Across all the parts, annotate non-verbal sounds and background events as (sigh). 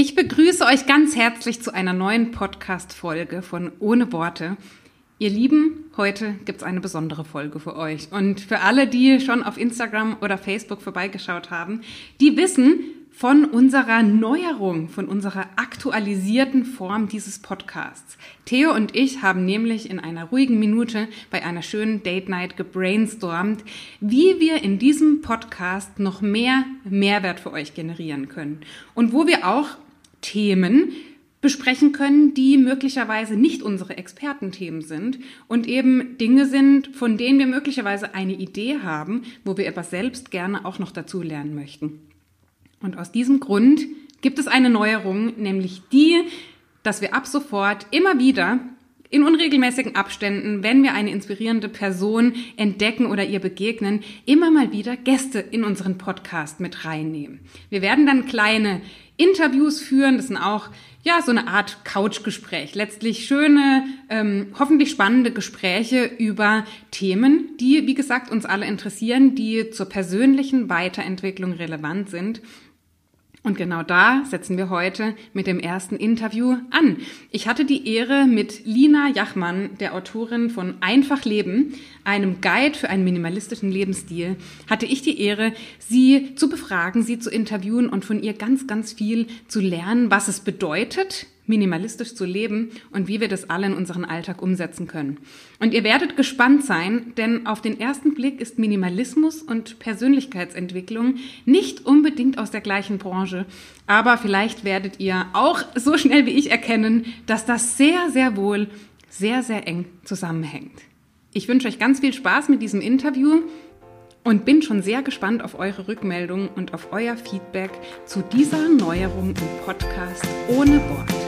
Ich begrüße euch ganz herzlich zu einer neuen Podcast-Folge von Ohne Worte. Ihr Lieben, heute gibt es eine besondere Folge für euch. Und für alle, die schon auf Instagram oder Facebook vorbeigeschaut haben, die wissen, von unserer Neuerung, von unserer aktualisierten Form dieses Podcasts. Theo und ich haben nämlich in einer ruhigen Minute bei einer schönen Date Night gebrainstormt, wie wir in diesem Podcast noch mehr Mehrwert für euch generieren können und wo wir auch Themen besprechen können, die möglicherweise nicht unsere Expertenthemen sind und eben Dinge sind, von denen wir möglicherweise eine Idee haben, wo wir etwas selbst gerne auch noch dazu lernen möchten. Und aus diesem Grund gibt es eine Neuerung, nämlich die, dass wir ab sofort immer wieder in unregelmäßigen Abständen, wenn wir eine inspirierende Person entdecken oder ihr begegnen, immer mal wieder Gäste in unseren Podcast mit reinnehmen. Wir werden dann kleine Interviews führen, das sind auch ja so eine Art Couchgespräch, letztlich schöne, ähm, hoffentlich spannende Gespräche über Themen, die wie gesagt uns alle interessieren, die zur persönlichen Weiterentwicklung relevant sind und genau da setzen wir heute mit dem ersten Interview an. Ich hatte die Ehre, mit Lina Jachmann, der Autorin von Einfach Leben, einem Guide für einen minimalistischen Lebensstil, hatte ich die Ehre, sie zu befragen, sie zu interviewen und von ihr ganz, ganz viel zu lernen, was es bedeutet, minimalistisch zu leben und wie wir das alle in unseren Alltag umsetzen können. Und ihr werdet gespannt sein, denn auf den ersten Blick ist Minimalismus und Persönlichkeitsentwicklung nicht unbedingt aus der gleichen Branche, aber vielleicht werdet ihr auch so schnell wie ich erkennen, dass das sehr, sehr wohl sehr, sehr eng zusammenhängt. Ich wünsche euch ganz viel Spaß mit diesem Interview und bin schon sehr gespannt auf eure Rückmeldungen und auf euer Feedback zu dieser Neuerung im Podcast ohne Wort.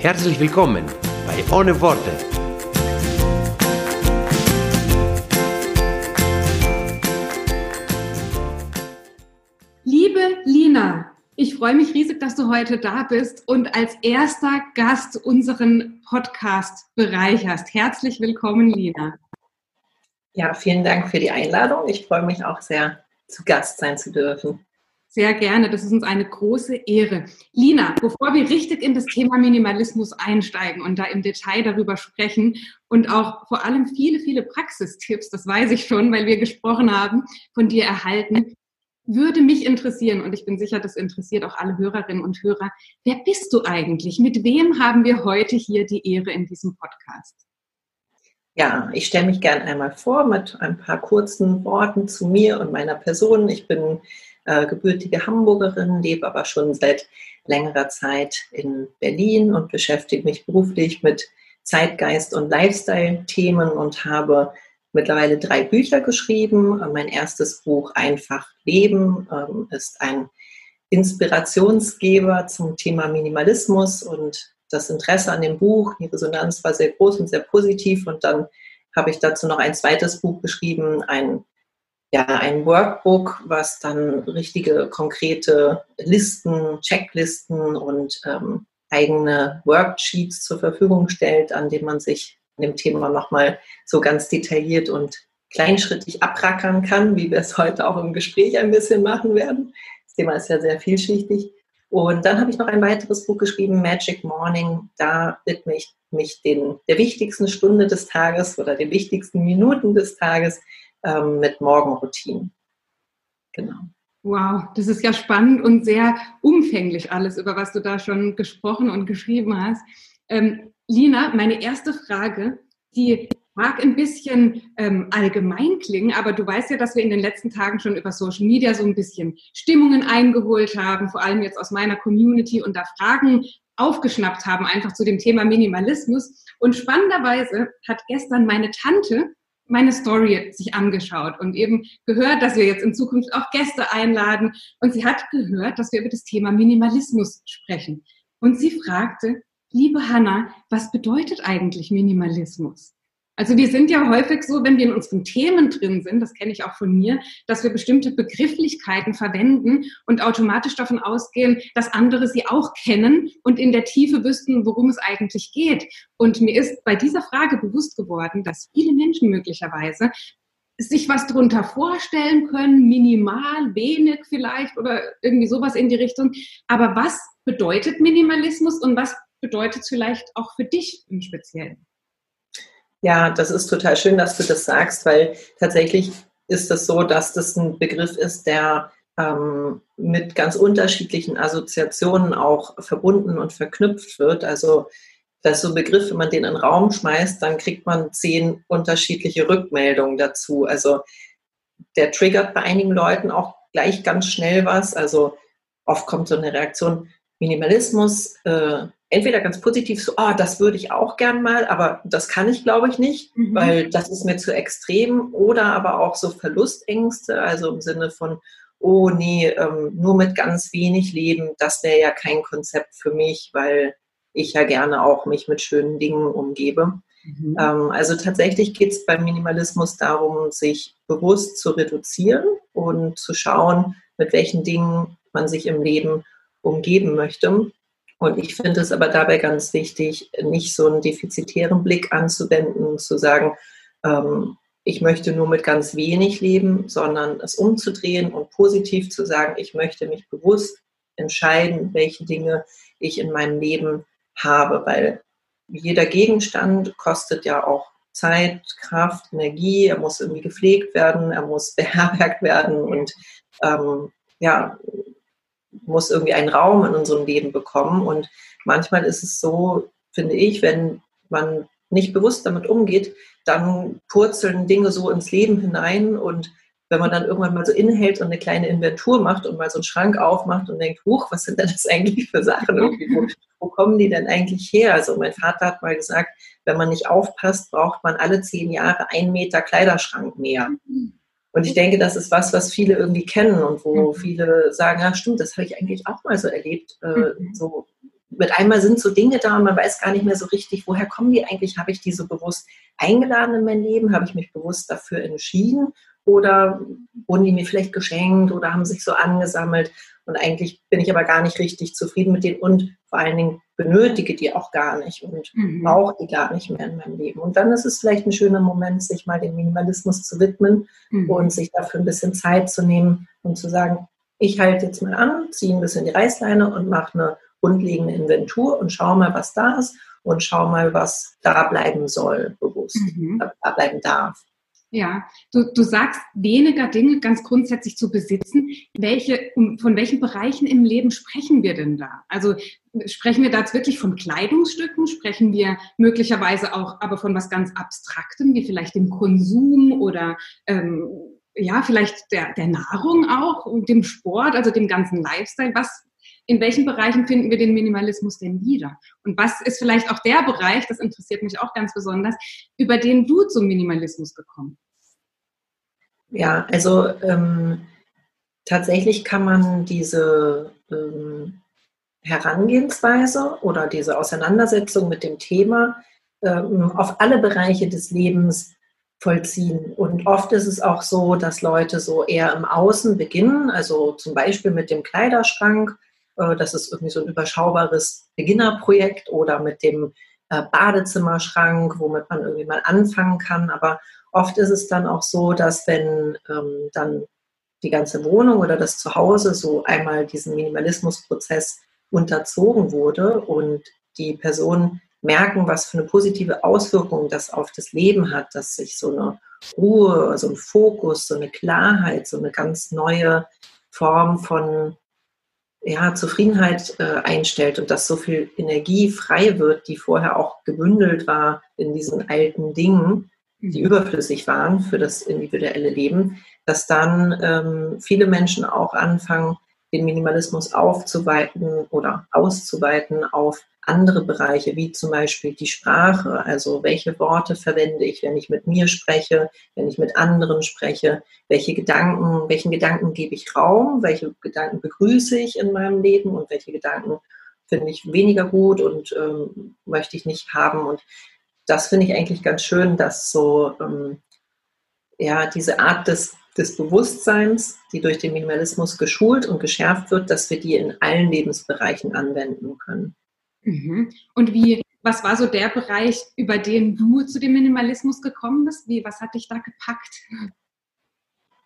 Herzlich willkommen bei Ohne Worte. Liebe Lina, ich freue mich riesig, dass du heute da bist und als erster Gast unseren Podcast bereicherst. Herzlich willkommen, Lina. Ja, vielen Dank für die Einladung. Ich freue mich auch sehr, zu Gast sein zu dürfen. Sehr gerne, das ist uns eine große Ehre. Lina, bevor wir richtig in das Thema Minimalismus einsteigen und da im Detail darüber sprechen und auch vor allem viele, viele Praxistipps, das weiß ich schon, weil wir gesprochen haben, von dir erhalten, würde mich interessieren, und ich bin sicher, das interessiert auch alle Hörerinnen und Hörer, wer bist du eigentlich? Mit wem haben wir heute hier die Ehre in diesem Podcast? Ja, ich stelle mich gern einmal vor mit ein paar kurzen Worten zu mir und meiner Person. Ich bin äh, gebürtige Hamburgerin, lebe aber schon seit längerer Zeit in Berlin und beschäftige mich beruflich mit Zeitgeist- und Lifestyle-Themen und habe mittlerweile drei Bücher geschrieben. Mein erstes Buch Einfach Leben ähm, ist ein Inspirationsgeber zum Thema Minimalismus und das Interesse an dem Buch, die Resonanz war sehr groß und sehr positiv und dann habe ich dazu noch ein zweites Buch geschrieben, ein ja, ein Workbook, was dann richtige konkrete Listen, Checklisten und ähm, eigene Worksheets zur Verfügung stellt, an denen man sich an dem Thema nochmal so ganz detailliert und kleinschrittig abrackern kann, wie wir es heute auch im Gespräch ein bisschen machen werden. Das Thema ist ja sehr vielschichtig. Und dann habe ich noch ein weiteres Buch geschrieben, Magic Morning. Da widme ich mich den, der wichtigsten Stunde des Tages oder den wichtigsten Minuten des Tages ähm, mit Morgenroutinen. Genau. Wow, das ist ja spannend und sehr umfänglich alles, über was du da schon gesprochen und geschrieben hast. Ähm, Lina, meine erste Frage, die mag ein bisschen ähm, allgemein klingen, aber du weißt ja, dass wir in den letzten Tagen schon über Social Media so ein bisschen Stimmungen eingeholt haben, vor allem jetzt aus meiner Community und da Fragen aufgeschnappt haben, einfach zu dem Thema Minimalismus. Und spannenderweise hat gestern meine Tante meine Story sich angeschaut und eben gehört, dass wir jetzt in Zukunft auch Gäste einladen. Und sie hat gehört, dass wir über das Thema Minimalismus sprechen. Und sie fragte, liebe Hanna, was bedeutet eigentlich Minimalismus? Also wir sind ja häufig so, wenn wir in unseren Themen drin sind, das kenne ich auch von mir, dass wir bestimmte Begrifflichkeiten verwenden und automatisch davon ausgehen, dass andere sie auch kennen und in der Tiefe wüssten, worum es eigentlich geht. Und mir ist bei dieser Frage bewusst geworden, dass viele Menschen möglicherweise sich was drunter vorstellen können, minimal, wenig vielleicht oder irgendwie sowas in die Richtung. Aber was bedeutet Minimalismus und was bedeutet es vielleicht auch für dich im Speziellen? Ja, das ist total schön, dass du das sagst, weil tatsächlich ist es so, dass das ein Begriff ist, der ähm, mit ganz unterschiedlichen Assoziationen auch verbunden und verknüpft wird. Also das ist so ein Begriff, wenn man den in den Raum schmeißt, dann kriegt man zehn unterschiedliche Rückmeldungen dazu. Also der triggert bei einigen Leuten auch gleich ganz schnell was. Also oft kommt so eine Reaktion, Minimalismus, äh, entweder ganz positiv so, ah, das würde ich auch gern mal, aber das kann ich, glaube ich, nicht, mhm. weil das ist mir zu extrem. Oder aber auch so Verlustängste, also im Sinne von, oh nee, ähm, nur mit ganz wenig leben, das wäre ja kein Konzept für mich, weil ich ja gerne auch mich mit schönen Dingen umgebe. Mhm. Ähm, also tatsächlich geht es beim Minimalismus darum, sich bewusst zu reduzieren und zu schauen, mit welchen Dingen man sich im Leben umgeben möchte. Und ich finde es aber dabei ganz wichtig, nicht so einen defizitären Blick anzuwenden und zu sagen, ähm, ich möchte nur mit ganz wenig leben, sondern es umzudrehen und positiv zu sagen, ich möchte mich bewusst entscheiden, welche Dinge ich in meinem Leben habe, weil jeder Gegenstand kostet ja auch Zeit, Kraft, Energie, er muss irgendwie gepflegt werden, er muss (laughs) beherbergt werden. Und ähm, ja, muss irgendwie einen Raum in unserem Leben bekommen. Und manchmal ist es so, finde ich, wenn man nicht bewusst damit umgeht, dann purzeln Dinge so ins Leben hinein und wenn man dann irgendwann mal so innehält und eine kleine Inventur macht und mal so einen Schrank aufmacht und denkt, huch, was sind denn das eigentlich für Sachen? Wo, wo, kommen die denn eigentlich her? Also mein Vater hat mal gesagt, wenn man nicht aufpasst, braucht man alle zehn Jahre einen Meter Kleiderschrank mehr. Und ich denke, das ist was, was viele irgendwie kennen und wo mhm. viele sagen, ja stimmt, das habe ich eigentlich auch mal so erlebt. Äh, mhm. so mit einmal sind so Dinge da und man weiß gar nicht mehr so richtig, woher kommen die eigentlich? Habe ich die so bewusst eingeladen in mein Leben? Habe ich mich bewusst dafür entschieden? Oder wurden die mir vielleicht geschenkt oder haben sich so angesammelt? Und eigentlich bin ich aber gar nicht richtig zufrieden mit denen und vor allen Dingen benötige die auch gar nicht und mhm. brauche die gar nicht mehr in meinem Leben. Und dann ist es vielleicht ein schöner Moment, sich mal dem Minimalismus zu widmen mhm. und sich dafür ein bisschen Zeit zu nehmen und zu sagen, ich halte jetzt mal an, ziehe ein bisschen die Reißleine und mache eine grundlegende Inventur und schaue mal, was da ist und schau mal, was da bleiben soll, bewusst, mhm. da bleiben darf. Ja, du, du sagst, weniger Dinge ganz grundsätzlich zu besitzen. Welche, von welchen Bereichen im Leben sprechen wir denn da? Also sprechen wir da jetzt wirklich von Kleidungsstücken? Sprechen wir möglicherweise auch aber von was ganz Abstraktem, wie vielleicht dem Konsum oder ähm, ja, vielleicht der, der Nahrung auch und dem Sport, also dem ganzen Lifestyle? Was, in welchen Bereichen finden wir den Minimalismus denn wieder? Und was ist vielleicht auch der Bereich, das interessiert mich auch ganz besonders, über den du zum Minimalismus gekommen bist? Ja, also ähm, tatsächlich kann man diese ähm, Herangehensweise oder diese Auseinandersetzung mit dem Thema ähm, auf alle Bereiche des Lebens vollziehen. Und oft ist es auch so, dass Leute so eher im Außen beginnen, also zum Beispiel mit dem Kleiderschrank das ist irgendwie so ein überschaubares Beginnerprojekt oder mit dem äh, Badezimmerschrank, womit man irgendwie mal anfangen kann. Aber oft ist es dann auch so, dass wenn ähm, dann die ganze Wohnung oder das Zuhause so einmal diesen Minimalismusprozess unterzogen wurde und die Personen merken, was für eine positive Auswirkung das auf das Leben hat, dass sich so eine Ruhe, so ein Fokus, so eine Klarheit, so eine ganz neue Form von ja, Zufriedenheit äh, einstellt und dass so viel Energie frei wird, die vorher auch gebündelt war in diesen alten Dingen, die mhm. überflüssig waren für das individuelle Leben, dass dann ähm, viele Menschen auch anfangen, den Minimalismus aufzuweiten oder auszuweiten auf andere Bereiche, wie zum Beispiel die Sprache. Also welche Worte verwende ich, wenn ich mit mir spreche, wenn ich mit anderen spreche, welche Gedanken, welchen Gedanken gebe ich Raum, welche Gedanken begrüße ich in meinem Leben und welche Gedanken finde ich weniger gut und ähm, möchte ich nicht haben. Und das finde ich eigentlich ganz schön, dass so ähm, ja diese Art des, des Bewusstseins, die durch den Minimalismus geschult und geschärft wird, dass wir die in allen Lebensbereichen anwenden können. Mhm. Und wie, was war so der Bereich, über den du zu dem Minimalismus gekommen bist? Wie, was hat dich da gepackt?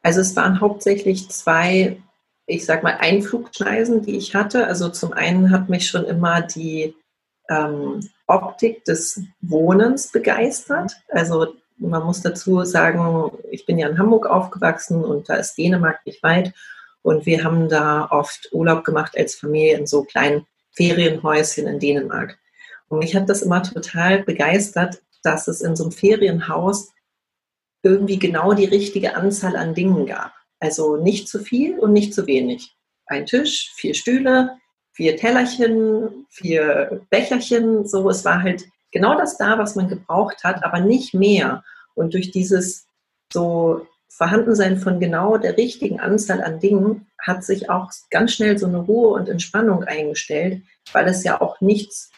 Also es waren hauptsächlich zwei, ich sag mal, Einflugschneisen, die ich hatte. Also zum einen hat mich schon immer die ähm, Optik des Wohnens begeistert. Also man muss dazu sagen, ich bin ja in Hamburg aufgewachsen und da ist Dänemark nicht weit. Und wir haben da oft Urlaub gemacht als Familie in so kleinen Ferienhäuschen in Dänemark. Und mich hat das immer total begeistert, dass es in so einem Ferienhaus irgendwie genau die richtige Anzahl an Dingen gab. Also nicht zu viel und nicht zu wenig. Ein Tisch, vier Stühle, vier Tellerchen, vier Becherchen, so. Es war halt genau das da, was man gebraucht hat, aber nicht mehr. Und durch dieses so Vorhandensein von genau der richtigen Anzahl an Dingen hat sich auch ganz schnell so eine Ruhe und Entspannung eingestellt, weil es ja auch nichts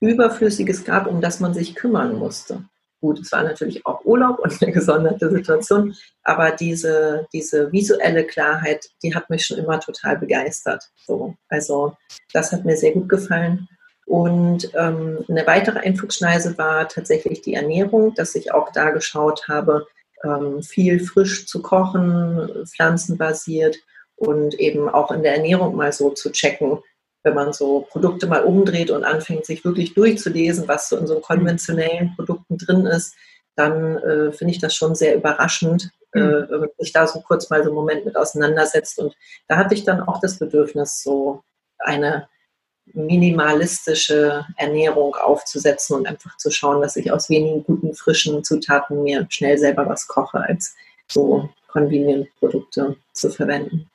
Überflüssiges gab, um das man sich kümmern musste. Gut, es war natürlich auch Urlaub und eine gesonderte Situation, aber diese, diese visuelle Klarheit, die hat mich schon immer total begeistert. So, also das hat mir sehr gut gefallen. Und ähm, eine weitere Einflugschneise war tatsächlich die Ernährung, dass ich auch da geschaut habe, viel frisch zu kochen, pflanzenbasiert und eben auch in der Ernährung mal so zu checken, wenn man so Produkte mal umdreht und anfängt, sich wirklich durchzulesen, was so in so konventionellen Produkten drin ist, dann äh, finde ich das schon sehr überraschend, äh, mhm. wenn man sich da so kurz mal so einen Moment mit auseinandersetzt. Und da hatte ich dann auch das Bedürfnis, so eine minimalistische Ernährung aufzusetzen und einfach zu schauen, dass ich aus wenigen guten, frischen Zutaten mir schnell selber was koche, als so Convenient-Produkte zu verwenden.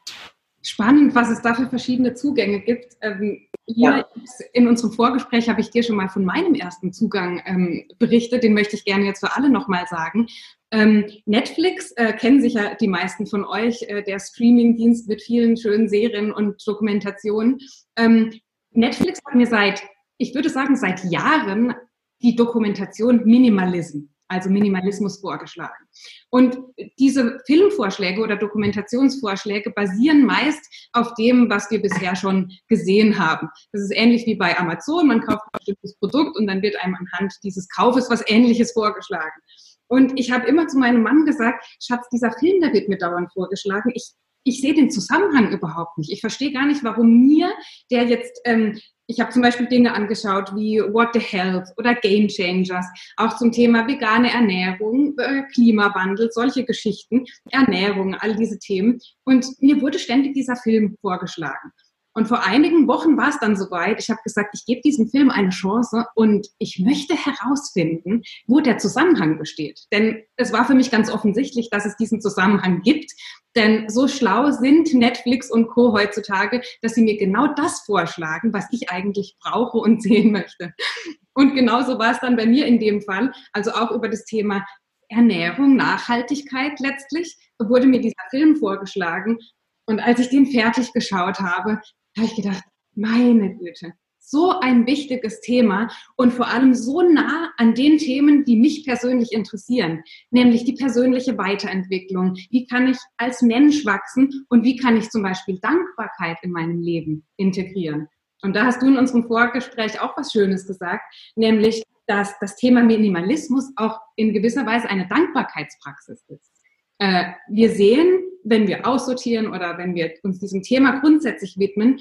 Spannend, was es da für verschiedene Zugänge gibt. Ähm, hier ja. in unserem Vorgespräch habe ich dir schon mal von meinem ersten Zugang ähm, berichtet. Den möchte ich gerne jetzt für alle nochmal sagen. Ähm, Netflix äh, kennen sicher die meisten von euch, äh, der Streamingdienst mit vielen schönen Serien und Dokumentationen. Ähm, Netflix hat mir seit, ich würde sagen, seit Jahren die Dokumentation Minimalism, also Minimalismus vorgeschlagen. Und diese Filmvorschläge oder Dokumentationsvorschläge basieren meist auf dem, was wir bisher schon gesehen haben. Das ist ähnlich wie bei Amazon. Man kauft ein bestimmtes Produkt und dann wird einem anhand dieses Kaufes was Ähnliches vorgeschlagen. Und ich habe immer zu meinem Mann gesagt, Schatz, dieser Film, der wird mir dauernd vorgeschlagen. Ich ich sehe den Zusammenhang überhaupt nicht. Ich verstehe gar nicht, warum mir, der jetzt, ähm, ich habe zum Beispiel Dinge angeschaut wie What the Health oder Game Changers, auch zum Thema vegane Ernährung, äh, Klimawandel, solche Geschichten, Ernährung, all diese Themen. Und mir wurde ständig dieser Film vorgeschlagen. Und vor einigen Wochen war es dann soweit. Ich habe gesagt, ich gebe diesem Film eine Chance und ich möchte herausfinden, wo der Zusammenhang besteht. Denn es war für mich ganz offensichtlich, dass es diesen Zusammenhang gibt. Denn so schlau sind Netflix und Co. heutzutage, dass sie mir genau das vorschlagen, was ich eigentlich brauche und sehen möchte. Und genauso war es dann bei mir in dem Fall. Also auch über das Thema Ernährung, Nachhaltigkeit letztlich, wurde mir dieser Film vorgeschlagen. Und als ich den fertig geschaut habe, habe ich gedacht, meine Güte, so ein wichtiges Thema und vor allem so nah an den Themen, die mich persönlich interessieren, nämlich die persönliche Weiterentwicklung. Wie kann ich als Mensch wachsen und wie kann ich zum Beispiel Dankbarkeit in meinem Leben integrieren? Und da hast du in unserem Vorgespräch auch was Schönes gesagt, nämlich, dass das Thema Minimalismus auch in gewisser Weise eine Dankbarkeitspraxis ist. Äh, wir sehen, wenn wir aussortieren oder wenn wir uns diesem Thema grundsätzlich widmen,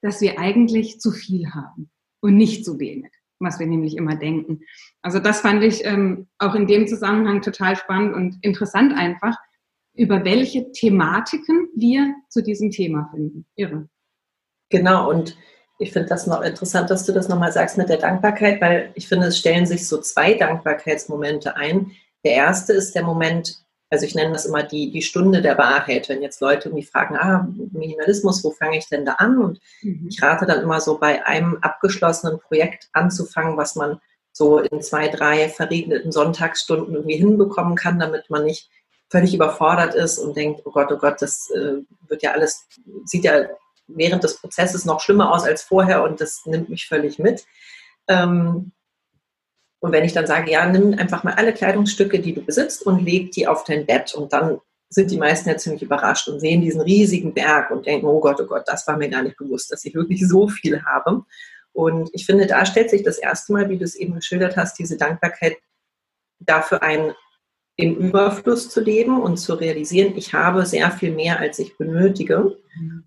dass wir eigentlich zu viel haben und nicht zu wenig, was wir nämlich immer denken. Also das fand ich ähm, auch in dem Zusammenhang total spannend und interessant einfach, über welche Thematiken wir zu diesem Thema finden. Irre. Genau, und ich finde das noch interessant, dass du das nochmal sagst mit der Dankbarkeit, weil ich finde, es stellen sich so zwei Dankbarkeitsmomente ein. Der erste ist der Moment, Also ich nenne das immer die, die Stunde der Wahrheit. Wenn jetzt Leute mich fragen, ah, Minimalismus, wo fange ich denn da an? Und mhm. ich rate dann immer so bei einem abgeschlossenen Projekt anzufangen, was man so in zwei, drei verregneten Sonntagsstunden irgendwie hinbekommen kann, damit man nicht völlig überfordert ist und denkt, oh Gott, oh Gott, das äh, wird ja alles, sieht ja während des Prozesses noch schlimmer aus als vorher und das nimmt mich völlig mit. Ähm, und wenn ich dann sage, ja, nimm einfach mal alle Kleidungsstücke, die du besitzt und leg die auf dein Bett und dann sind die meisten ja ziemlich überrascht und sehen diesen riesigen Berg und denken, oh Gott, oh Gott, das war mir gar nicht bewusst, dass ich wirklich so viel habe. Und ich finde, da stellt sich das erste Mal, wie du es eben geschildert hast, diese Dankbarkeit dafür ein, im Überfluss zu leben und zu realisieren, ich habe sehr viel mehr, als ich benötige.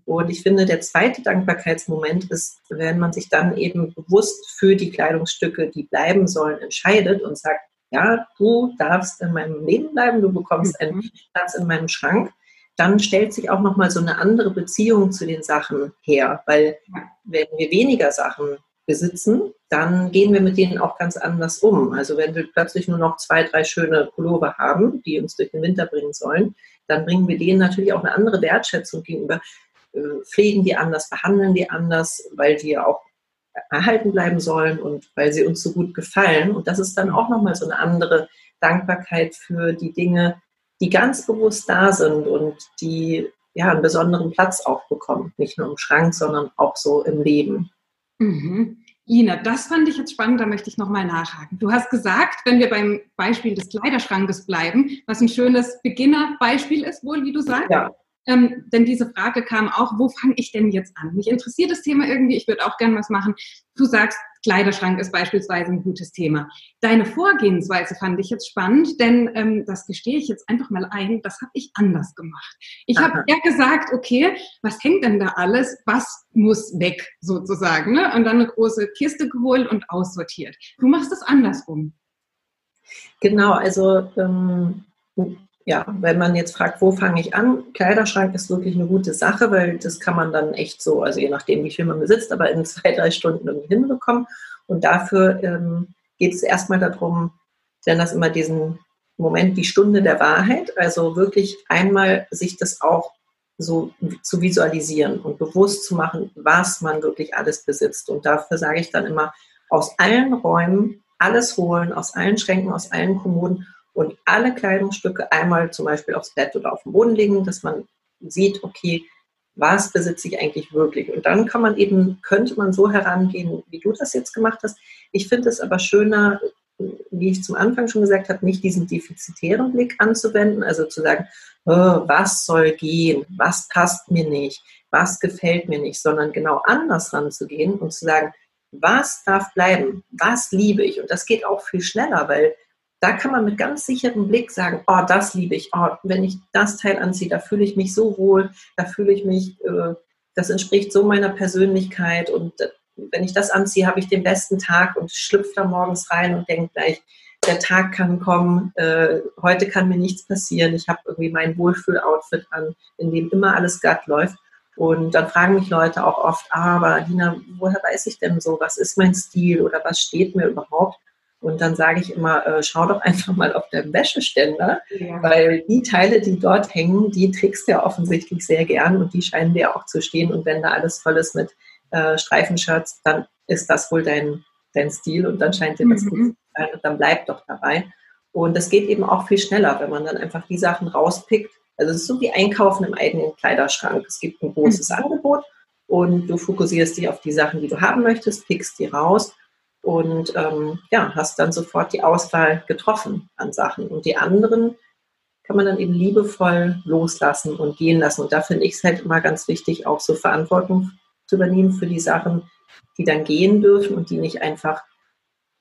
Und ich finde, der zweite Dankbarkeitsmoment ist, wenn man sich dann eben bewusst für die Kleidungsstücke, die bleiben sollen, entscheidet und sagt, ja, du darfst in meinem Leben bleiben, du bekommst einen mhm. Platz in meinem Schrank, dann stellt sich auch nochmal so eine andere Beziehung zu den Sachen her, weil wenn wir weniger Sachen besitzen, dann gehen wir mit denen auch ganz anders um. Also wenn wir plötzlich nur noch zwei, drei schöne Pullover haben, die uns durch den Winter bringen sollen, dann bringen wir denen natürlich auch eine andere Wertschätzung gegenüber, äh, pflegen die anders, behandeln die anders, weil die ja auch erhalten bleiben sollen und weil sie uns so gut gefallen. Und das ist dann auch nochmal so eine andere Dankbarkeit für die Dinge, die ganz bewusst da sind und die ja einen besonderen Platz auch bekommen. Nicht nur im Schrank, sondern auch so im Leben. Mhm. Ina, das fand ich jetzt spannend, da möchte ich nochmal nachhaken. Du hast gesagt, wenn wir beim Beispiel des Kleiderschrankes bleiben, was ein schönes Beginnerbeispiel ist, wohl, wie du sagst. Ja. Ähm, denn diese Frage kam auch, wo fange ich denn jetzt an? Mich interessiert das Thema irgendwie, ich würde auch gern was machen. Du sagst, Kleiderschrank ist beispielsweise ein gutes Thema. Deine Vorgehensweise fand ich jetzt spannend, denn ähm, das gestehe ich jetzt einfach mal ein, das habe ich anders gemacht. Ich habe eher gesagt, okay, was hängt denn da alles? Was muss weg sozusagen? Ne? Und dann eine große Kiste geholt und aussortiert. Du machst es andersrum. Genau, also ähm, ja, wenn man jetzt fragt, wo fange ich an, Kleiderschrank ist wirklich eine gute Sache, weil das kann man dann echt so, also je nachdem, wie viel man besitzt, aber in (laughs) zwei, drei Stunden irgendwie hinbekommen. Und dafür ähm, geht es erstmal darum, denn das immer diesen Moment, die Stunde der Wahrheit, also wirklich einmal sich das auch so zu visualisieren und bewusst zu machen, was man wirklich alles besitzt. Und dafür sage ich dann immer, aus allen Räumen alles holen, aus allen Schränken, aus allen Kommoden und alle Kleidungsstücke einmal zum Beispiel aufs Bett oder auf den Boden legen, dass man sieht, okay, was besitze ich eigentlich wirklich? Und dann kann man eben, könnte man so herangehen, wie du das jetzt gemacht hast. Ich finde es aber schöner, wie ich zum Anfang schon gesagt habe, nicht diesen defizitären Blick anzuwenden, also zu sagen, oh, was soll gehen, was passt mir nicht, was gefällt mir nicht, sondern genau anders ranzugehen und zu sagen, was darf bleiben, was liebe ich. Und das geht auch viel schneller, weil da kann man mit ganz sicherem Blick sagen, oh, das liebe ich, oh, wenn ich das Teil anziehe, da fühle ich mich so wohl, da fühle ich mich, äh, das entspricht so meiner Persönlichkeit und äh, wenn ich das anziehe, habe ich den besten Tag und schlüpfe da morgens rein und denke gleich, der Tag kann kommen, äh, heute kann mir nichts passieren, ich habe irgendwie mein Wohlfühl-Outfit an, in dem immer alles glatt läuft. Und dann fragen mich Leute auch oft, ah, aber Dina, woher weiß ich denn so, was ist mein Stil oder was steht mir überhaupt? Und dann sage ich immer, äh, schau doch (laughs) einfach mal auf der Wäscheständer, ja. weil die Teile, die dort hängen, die trägst du ja offensichtlich sehr gern und die scheinen dir auch zu stehen. Und wenn da alles voll ist mit äh, Streifenshirts, dann ist das wohl dein, dein Stil und dann scheint dir das mhm. gut zu sein und dann bleib doch dabei. Und das geht eben auch viel schneller, wenn man dann einfach die Sachen rauspickt. Also es ist so wie Einkaufen im eigenen Kleiderschrank. Es gibt ein großes mhm. Angebot und du fokussierst dich auf die Sachen, die du haben möchtest, pickst die raus und ähm, ja, hast dann sofort die Auswahl getroffen an Sachen. Und die anderen kann man dann eben liebevoll loslassen und gehen lassen. Und da finde ich es halt immer ganz wichtig, auch so Verantwortung zu übernehmen für die Sachen, die dann gehen dürfen und die nicht einfach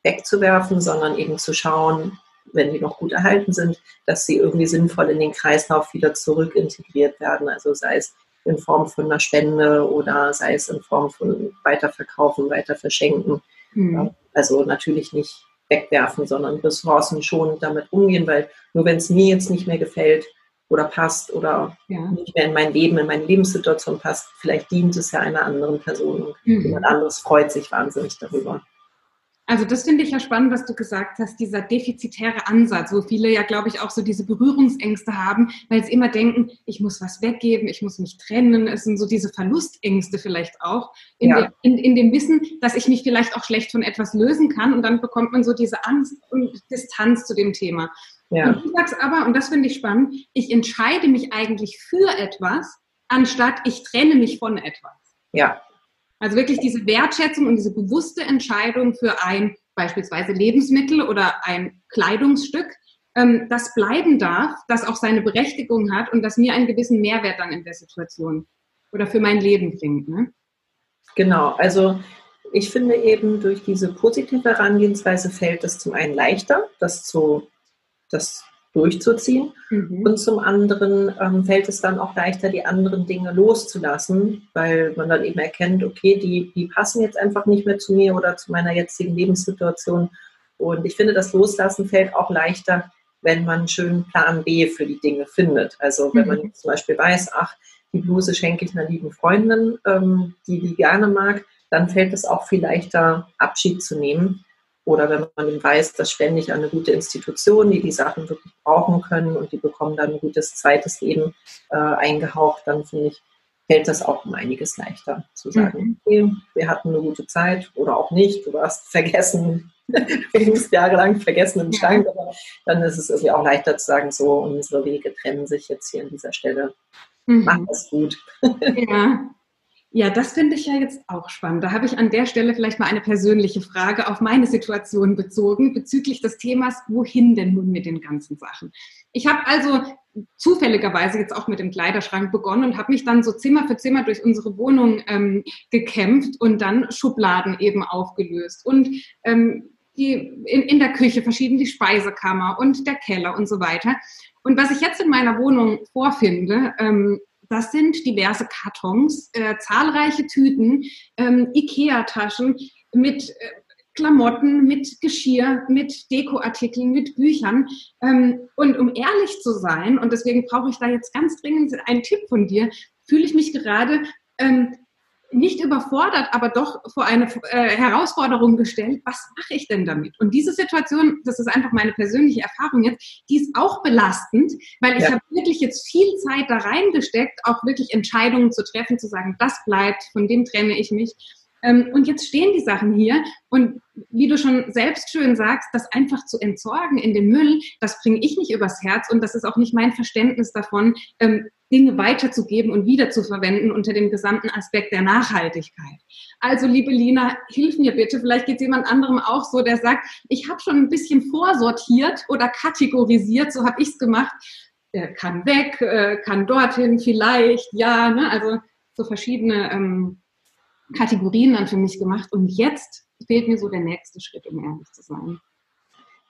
wegzuwerfen, sondern eben zu schauen, wenn die noch gut erhalten sind, dass sie irgendwie sinnvoll in den Kreislauf wieder zurück integriert werden. Also sei es in Form von einer Spende oder sei es in Form von Weiterverkaufen, Weiterverschenken. Mhm. Also natürlich nicht wegwerfen, sondern Ressourcen schon damit umgehen, weil nur wenn es mir jetzt nicht mehr gefällt oder passt oder ja. nicht mehr in mein Leben, in meine Lebenssituation passt, vielleicht dient es ja einer anderen Person und mhm. jemand anderes freut sich wahnsinnig darüber. Also das finde ich ja spannend, was du gesagt hast, dieser defizitäre Ansatz, wo viele ja, glaube ich, auch so diese Berührungsängste haben, weil sie immer denken, ich muss was weggeben, ich muss mich trennen. Es sind so diese Verlustängste vielleicht auch, in, ja. dem, in, in dem Wissen, dass ich mich vielleicht auch schlecht von etwas lösen kann und dann bekommt man so diese Angst und Distanz zu dem Thema. Ja. Und du sagst aber, und das finde ich spannend, ich entscheide mich eigentlich für etwas, anstatt ich trenne mich von etwas. Ja, also wirklich diese Wertschätzung und diese bewusste Entscheidung für ein beispielsweise Lebensmittel oder ein Kleidungsstück, ähm, das bleiben darf, das auch seine Berechtigung hat und das mir einen gewissen Mehrwert dann in der Situation oder für mein Leben bringt. Ne? Genau, also ich finde eben durch diese positive Herangehensweise fällt es zum einen leichter, das zu, das durchzuziehen. Mhm. Und zum anderen ähm, fällt es dann auch leichter, die anderen Dinge loszulassen, weil man dann eben erkennt, okay, die, die passen jetzt einfach nicht mehr zu mir oder zu meiner jetzigen Lebenssituation. Und ich finde, das Loslassen fällt auch leichter, wenn man einen schönen Plan B für die Dinge findet. Also wenn man mhm. zum Beispiel weiß, ach, die Bluse schenke ich einer lieben Freundin, ähm, die die gerne mag, dann fällt es auch viel leichter, Abschied zu nehmen oder wenn man weiß, dass ständig eine gute Institution, die die Sachen wirklich brauchen können und die bekommen dann ein gutes zweites Leben äh, eingehaucht, dann finde ich, fällt das auch um einiges leichter zu sagen, mhm. okay, wir hatten eine gute Zeit oder auch nicht, du hast (laughs) vergessen, fünf Jahre lang vergessen im Schrank, aber dann ist es irgendwie auch leichter zu sagen, so, unsere Wege trennen sich jetzt hier an dieser Stelle. Mhm. Mach das gut. ja, ja, das finde ich ja jetzt auch spannend. Da habe ich an der Stelle vielleicht mal eine persönliche Frage auf meine Situation bezogen bezüglich des Themas, wohin denn nun mit den ganzen Sachen? Ich habe also zufälligerweise jetzt auch mit dem Kleiderschrank begonnen und habe mich dann so Zimmer für Zimmer durch unsere Wohnung ähm, gekämpft und dann Schubladen eben aufgelöst und ähm, die in, in der Küche verschieden die Speisekammer und der Keller und so weiter. Und was ich jetzt in meiner Wohnung vorfinde, ähm, das sind diverse Kartons, äh, zahlreiche Tüten, ähm, Ikea-Taschen mit äh, Klamotten, mit Geschirr, mit Dekoartikeln, mit Büchern. Ähm, und um ehrlich zu sein, und deswegen brauche ich da jetzt ganz dringend einen Tipp von dir, fühle ich mich gerade ähm, nicht überfordert, aber doch vor eine äh, Herausforderung gestellt, was mache ich denn damit? Und diese Situation, das ist einfach meine persönliche Erfahrung jetzt, die ist auch belastend, weil ich ja. habe wirklich jetzt viel Zeit da reingesteckt, auch wirklich Entscheidungen zu treffen, zu sagen, das bleibt, von dem trenne ich mich. Ähm, und jetzt stehen die Sachen hier und wie du schon selbst schön sagst, das einfach zu entsorgen in den Müll, das bringe ich nicht übers Herz und das ist auch nicht mein Verständnis davon, ähm, Dinge weiterzugeben und wiederzuverwenden unter dem gesamten Aspekt der Nachhaltigkeit. Also, liebe Lina, hilf mir bitte. Vielleicht geht es jemand anderem auch so, der sagt, ich habe schon ein bisschen vorsortiert oder kategorisiert, so habe ich es gemacht. Der kann weg, äh, kann dorthin, vielleicht, ja, ne? also so verschiedene ähm, Kategorien dann für mich gemacht. Und jetzt fehlt mir so der nächste Schritt, um ehrlich zu sein.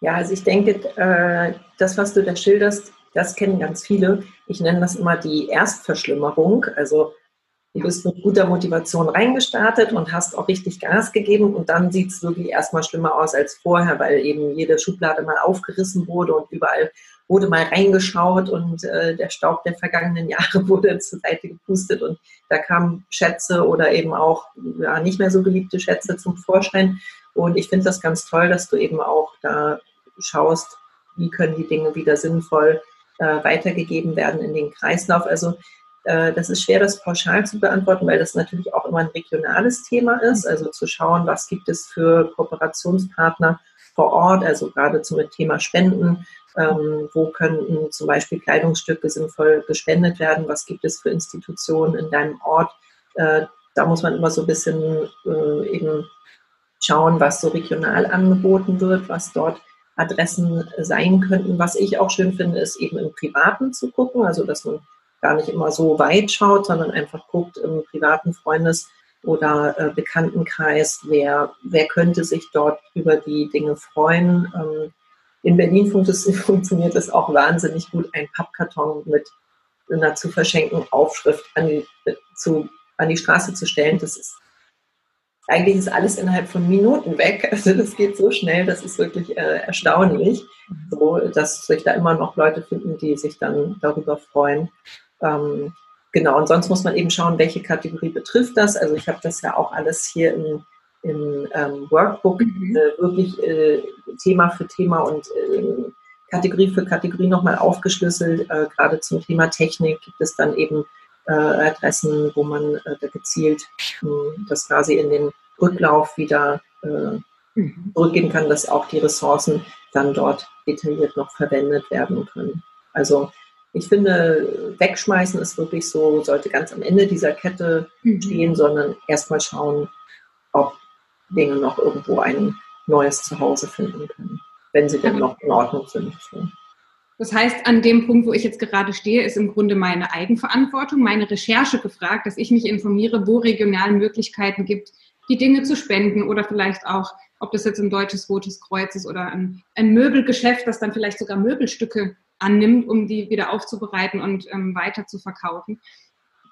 Ja, also ich denke, äh, das, was du da schilderst, das kennen ganz viele. Ich nenne das immer die Erstverschlimmerung. Also du bist mit guter Motivation reingestartet und hast auch richtig Gas gegeben und dann sieht es wirklich erstmal schlimmer aus als vorher, weil eben jede Schublade mal aufgerissen wurde und überall wurde mal reingeschaut und äh, der Staub der vergangenen (laughs) Jahre wurde zur Seite gepustet und da kamen Schätze oder eben auch ja, nicht mehr so geliebte Schätze zum Vorschein. Und ich finde das ganz toll, dass du eben auch da schaust, wie können die Dinge wieder sinnvoll äh, weitergegeben werden in den Kreislauf. Also äh, das ist schwer, das pauschal zu beantworten, weil das natürlich auch immer ein regionales Thema ist. Also zu schauen, was gibt es für Kooperationspartner vor Ort, also gerade zum Thema Spenden, ähm, wo könnten zum Beispiel Kleidungsstücke sinnvoll gespendet werden, was gibt es für Institutionen in deinem Ort. Äh, da muss man immer so ein bisschen äh, eben schauen, was so regional angeboten wird, was dort Adressen sein könnten. Was ich auch schön finde, ist eben im Privaten zu gucken, also dass man gar nicht immer so weit schaut, sondern einfach guckt im privaten Freundes- oder äh, Bekanntenkreis, wer, wer könnte sich dort über die Dinge freuen. Ähm, in Berlin (laughs) funktioniert es auch wahnsinnig gut, ein Pappkarton mit einer zu verschenken Aufschrift an die, zu, an die Straße zu stellen. Das ist eigentlich ist alles innerhalb von Minuten weg. (laughs) Also das geht so schnell, das ist wirklich äh, erstaunlich, so, dass sich da immer noch Leute finden, die sich dann darüber freuen. Ähm, genau, und sonst muss man eben schauen, welche Kategorie betrifft das. Also ich habe das ja auch alles hier im, im ähm, Workbook mhm. äh, wirklich äh, Thema für Thema und äh, Kategorie für Kategorie nochmal aufgeschlüsselt. Äh, gerade zum Thema Technik gibt es dann eben äh, Adressen, wo man äh, gezielt hm, das quasi in den Rücklauf wieder äh, mhm. zurückgeben kann, dass auch die Ressourcen dann dort detailliert noch verwendet werden können. Also ich finde, wegschmeißen ist wirklich so, sollte ganz am Ende dieser Kette mhm. stehen, sondern erstmal schauen, ob Dinge noch irgendwo ein neues Zuhause finden können, wenn sie denn noch in Ordnung sind. So. Das heißt, an dem Punkt, wo ich jetzt gerade stehe, ist im Grunde meine Eigenverantwortung, meine Recherche gefragt, dass ich mich informiere, wo regional Möglichkeiten gibt, die Dinge zu spenden oder vielleicht auch, ob das jetzt ein deutsches Rotes Kreuz ist oder ein, ein Möbelgeschäft, das dann vielleicht sogar Möbelstücke annimmt, um die wieder aufzubereiten und ähm, weiter zu verkaufen.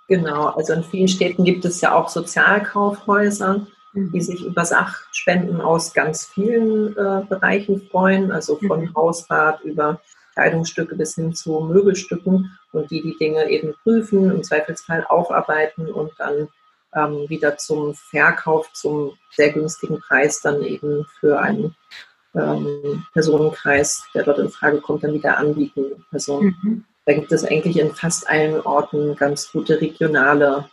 Genau, also in vielen Städten gibt es ja auch Sozialkaufhäuser, mhm. die sich über Sachspenden aus ganz vielen äh, Bereichen freuen, also von mhm. Hausrat über Kleidungsstücke bis hin zu Möbelstücken und die die Dinge eben prüfen, im Zweifelsfall aufarbeiten und dann ähm, wieder zum Verkauf zum sehr günstigen Preis dann eben für einen ähm, Personenkreis, der dort in Frage kommt, dann wieder anbieten. Also mhm. da gibt es eigentlich in fast allen Orten ganz gute regionale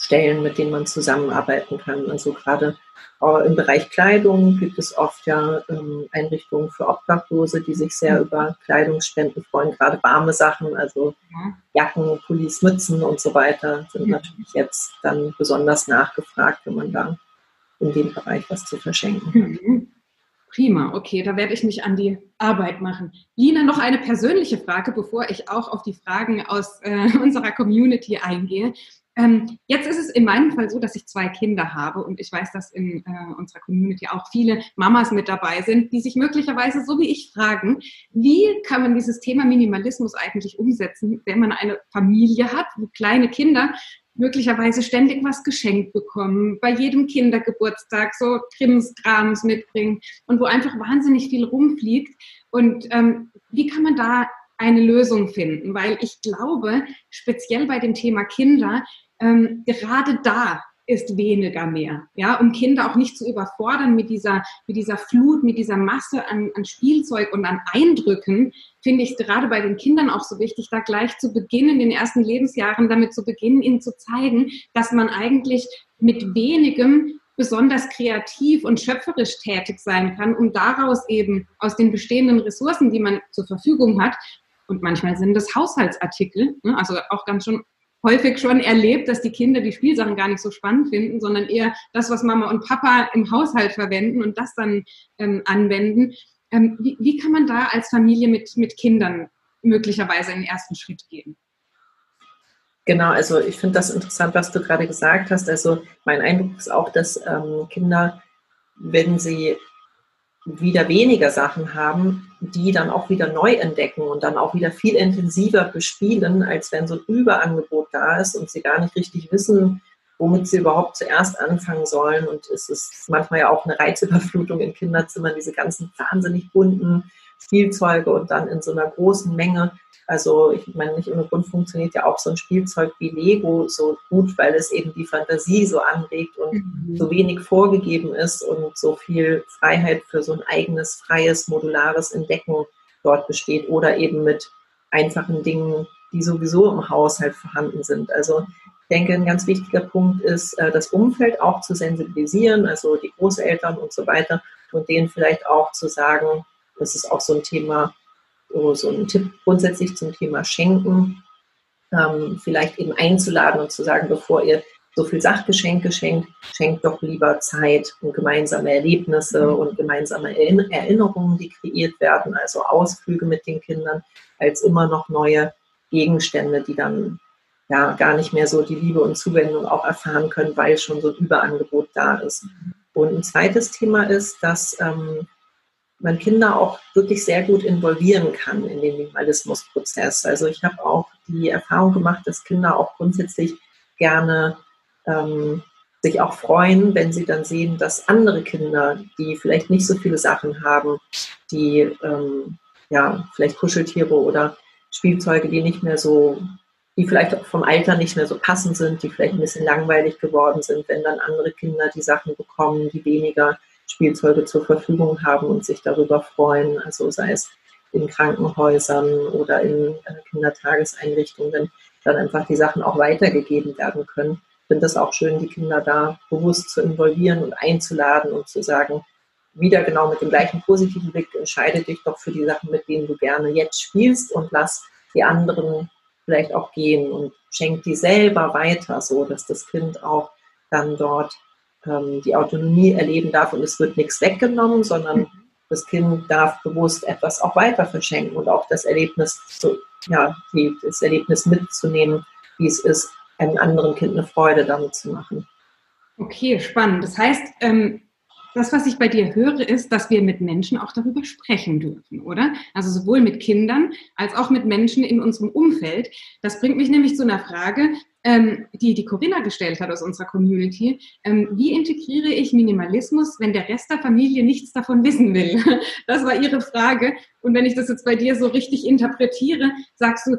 Stellen, mit denen man zusammenarbeiten kann. Also gerade äh, im Bereich Kleidung gibt es oft ja ähm, Einrichtungen für Obdachlose, die sich sehr mhm. über Kleidungsspenden freuen, gerade warme Sachen, also ja. Jacken, Pullis, Mützen und so weiter sind mhm. natürlich jetzt dann besonders nachgefragt, wenn man da in dem Bereich was zu verschenken hat. Mhm. Prima, okay, da werde ich mich an die Arbeit machen. Lina, noch eine persönliche Frage, bevor ich auch auf die Fragen aus äh, (laughs) unserer Community eingehe. Ähm, jetzt ist es in meinem Fall so, dass ich zwei Kinder habe und ich weiß, dass in äh, unserer Community auch viele Mamas mit dabei sind, die sich möglicherweise so wie ich fragen, wie kann man dieses Thema Minimalismus eigentlich umsetzen, wenn man eine Familie hat, wo kleine Kinder möglicherweise ständig was geschenkt bekommen, bei jedem Kindergeburtstag so Krimskrams mitbringen und wo einfach wahnsinnig viel rumfliegt. Und ähm, wie kann man da eine Lösung finden? Weil ich glaube, speziell bei dem Thema Kinder, ähm, gerade da ist weniger mehr, ja, um Kinder auch nicht zu überfordern mit dieser, mit dieser Flut, mit dieser Masse an, an Spielzeug und an Eindrücken, finde ich gerade bei den Kindern auch so wichtig, da gleich zu beginnen, in den ersten Lebensjahren damit zu beginnen, ihnen zu zeigen, dass man eigentlich mit wenigem besonders kreativ und schöpferisch tätig sein kann, um daraus eben aus den bestehenden Ressourcen, die man zur Verfügung hat, und manchmal sind das Haushaltsartikel, ne, also auch ganz schon häufig schon erlebt, dass die Kinder die Spielsachen gar nicht so spannend finden, sondern eher das, was Mama und Papa im Haushalt verwenden und das dann ähm, anwenden. Ähm, wie, wie kann man da als Familie mit, mit Kindern möglicherweise einen ersten Schritt gehen? Genau, also ich finde das interessant, was du gerade gesagt hast. Also mein Eindruck ist auch, dass ähm, Kinder, wenn sie wieder weniger Sachen haben, die dann auch wieder neu entdecken und dann auch wieder viel intensiver bespielen, als wenn so ein Überangebot da ist und sie gar nicht richtig wissen, womit sie überhaupt zuerst anfangen sollen. Und es ist manchmal ja auch eine Reizüberflutung in Kinderzimmern, diese ganzen wahnsinnig bunten Spielzeuge und dann in so einer großen Menge. Also ich meine, nicht ohne Grund funktioniert ja auch so ein Spielzeug wie Lego so gut, weil es eben die Fantasie so anregt und mhm. so wenig vorgegeben ist und so viel Freiheit für so ein eigenes, freies, modulares Entdecken dort besteht oder eben mit einfachen Dingen, die sowieso im Haushalt vorhanden sind. Also ich denke, ein ganz wichtiger Punkt ist, äh, das Umfeld auch zu sensibilisieren, also die Großeltern und so weiter und denen vielleicht auch zu sagen, das ist auch so ein Thema, so, so ein Tipp grundsätzlich zum Thema Schenken, ähm, vielleicht eben einzuladen und zu sagen, bevor ihr so viel Sachgeschenke schenkt, schenkt doch lieber Zeit und gemeinsame Erlebnisse mhm. und gemeinsame Erinnerungen, die kreiert werden, also Ausflüge mit den Kindern, als immer noch neue Gegenstände, die dann ja gar nicht mehr so die Liebe und Zuwendung auch erfahren können, weil schon so ein Überangebot da ist. Mhm. Und ein zweites Thema ist, dass ähm, man Kinder auch wirklich sehr gut involvieren kann in den Minimalismusprozess. Also ich habe auch die Erfahrung gemacht, dass Kinder auch grundsätzlich gerne ähm, sich auch freuen, wenn sie dann sehen, dass andere Kinder, die vielleicht nicht so viele Sachen haben, die ähm, ja vielleicht Kuscheltiere oder Spielzeuge, die nicht mehr so die vielleicht auch vom Alter nicht mehr so passend sind, die vielleicht ein bisschen langweilig geworden sind, wenn dann andere Kinder die Sachen bekommen, die weniger Spielzeuge zur Verfügung haben und sich darüber freuen. Also sei es in Krankenhäusern oder in äh, Kindertageseinrichtungen, dann einfach die Sachen auch weitergegeben werden können. Ich finde das auch schön, die Kinder da bewusst zu involvieren und einzuladen und zu sagen, wieder genau mit dem gleichen positiven Blick, entscheide dich doch für die Sachen, mit denen du gerne jetzt spielst und lass die anderen vielleicht auch gehen und schenk die selber weiter, so dass das Kind auch dann dort ähm, die Autonomie erleben darf und es wird nichts weggenommen, sondern das Kind darf bewusst etwas auch weiter verschenken und auch das Erlebnis zu, ja, die, das Erlebnis mitzunehmen, wie es ist, einem anderen Kind eine Freude damit zu machen. Okay, spannend. Das heißt, ähm, das, was ich bei dir höre, ist, dass wir mit Menschen auch darüber sprechen dürfen, oder? Also sowohl mit Kindern als auch mit Menschen in unserem Umfeld. Das bringt mich nämlich zu einer Frage, ähm, die die Corinna gestellt hat aus unserer Community. Ähm, wie integriere ich Minimalismus, wenn der Rest der Familie nichts davon wissen will? (laughs) Das war ihre Frage. Und wenn ich das jetzt bei dir so richtig interpretiere, sagst du,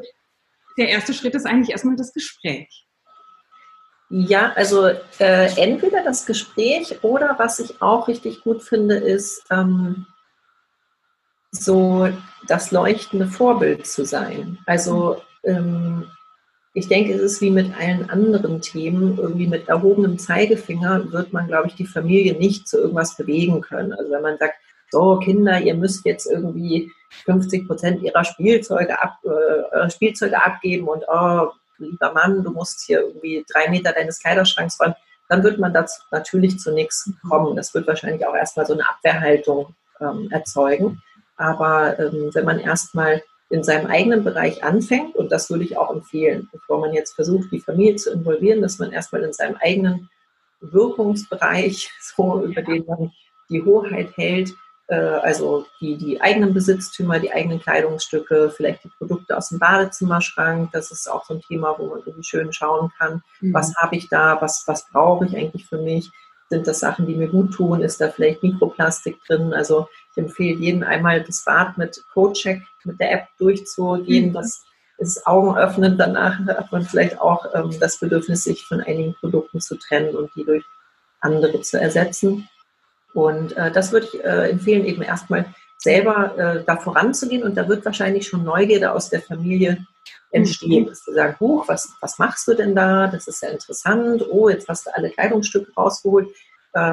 der erste Schritt ist eigentlich erstmal das Gespräch. Ja, also äh, entweder das Gespräch oder was ich auch richtig gut finde, ist ähm, so das leuchtende Vorbild zu sein. Also ähm, ich denke, es ist wie mit allen anderen Themen, irgendwie mit erhobenem Zeigefinger wird man, glaube ich, die Familie nicht zu irgendwas bewegen können. Also wenn man sagt, so Kinder, ihr müsst jetzt irgendwie 50 Prozent ihrer Spielzeuge, ab, äh, Spielzeuge abgeben und oh, lieber Mann, du musst hier irgendwie drei Meter deines Kleiderschranks räumen, dann wird man dazu natürlich zu nichts kommen. Das wird wahrscheinlich auch erstmal so eine Abwehrhaltung ähm, erzeugen. Aber ähm, wenn man erstmal in seinem eigenen Bereich anfängt, und das würde ich auch empfehlen, bevor man jetzt versucht, die Familie zu involvieren, dass man erstmal in seinem eigenen Wirkungsbereich, (laughs) so über den man die Hoheit hält, äh, also die, die eigenen Besitztümer, die eigenen Kleidungsstücke, vielleicht die Produkte aus dem Badezimmerschrank. Das ist auch so ein Thema, wo man irgendwie schön schauen kann, mhm. was habe ich da, was, was brauche ich eigentlich für mich. Sind das Sachen, die mir gut tun? Ist da vielleicht Mikroplastik drin? Also ich empfehle jedem einmal das Bad mit CodeCheck, mit der App durchzugehen. Mhm. Das ist augenöffnend. Danach (laughs) hat man vielleicht auch ähm, das Bedürfnis, sich von einigen Produkten zu trennen und die durch andere zu ersetzen. Und äh, das würde ich äh, empfehlen, eben erstmal selber äh, da voranzugehen und da wird wahrscheinlich schon Neugierde aus der Familie entstehen, dass sie sagen, Huch, was, was machst du denn da? Das ist ja interessant. Oh, jetzt hast du alle Kleidungsstücke rausgeholt. Äh,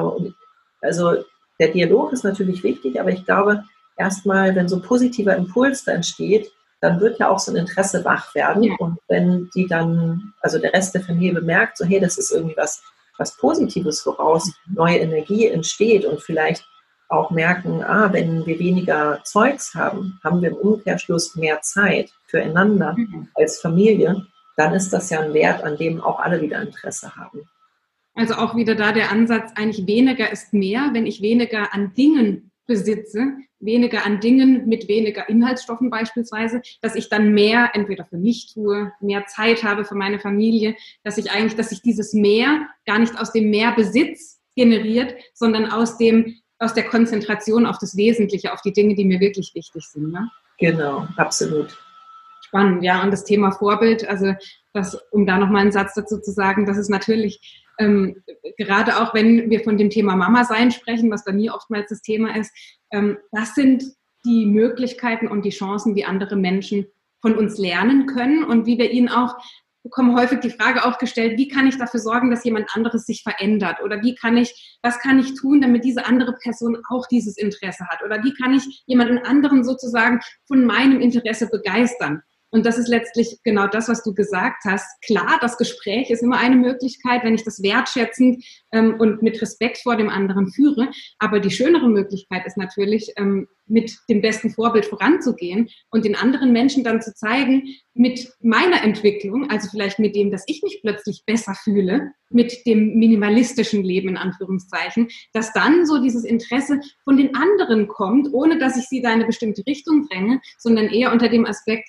also der Dialog ist natürlich wichtig, aber ich glaube, erstmal, wenn so ein positiver Impuls da entsteht, dann wird ja auch so ein Interesse wach werden. Ja. Und wenn die dann, also der Rest der Familie bemerkt, so hey, das ist irgendwie was was Positives, woraus neue Energie entsteht und vielleicht auch merken, ah, wenn wir weniger Zeugs haben, haben wir im Umkehrschluss mehr Zeit füreinander mhm. als Familie, dann ist das ja ein Wert, an dem auch alle wieder Interesse haben. Also auch wieder da der Ansatz, eigentlich weniger ist mehr, wenn ich weniger an Dingen besitze, weniger an Dingen mit weniger Inhaltsstoffen beispielsweise, dass ich dann mehr entweder für mich tue, mehr Zeit habe für meine Familie, dass ich eigentlich, dass sich dieses Mehr gar nicht aus dem Mehrbesitz generiert, sondern aus dem, aus der Konzentration auf das Wesentliche, auf die Dinge, die mir wirklich wichtig sind. Ne? Genau, absolut. Spannend, ja. Und das Thema Vorbild, also das, um da nochmal einen Satz dazu zu sagen, das ist natürlich ähm, gerade auch wenn wir von dem Thema Mama sein sprechen, was bei mir oftmals das Thema ist, ähm, das sind die Möglichkeiten und die Chancen, wie andere Menschen von uns lernen können und wie wir ihnen auch bekommen häufig die Frage auch gestellt, wie kann ich dafür sorgen, dass jemand anderes sich verändert? Oder wie kann ich, was kann ich tun, damit diese andere Person auch dieses Interesse hat? Oder wie kann ich jemanden anderen sozusagen von meinem Interesse begeistern? Und das ist letztlich genau das, was du gesagt hast. Klar, das Gespräch ist immer eine Möglichkeit, wenn ich das wertschätzend ähm, und mit Respekt vor dem anderen führe. Aber die schönere Möglichkeit ist natürlich, ähm, mit dem besten Vorbild voranzugehen und den anderen Menschen dann zu zeigen, mit meiner Entwicklung, also vielleicht mit dem, dass ich mich plötzlich besser fühle, mit dem minimalistischen Leben in Anführungszeichen, dass dann so dieses Interesse von den anderen kommt, ohne dass ich sie da in eine bestimmte Richtung dränge, sondern eher unter dem Aspekt,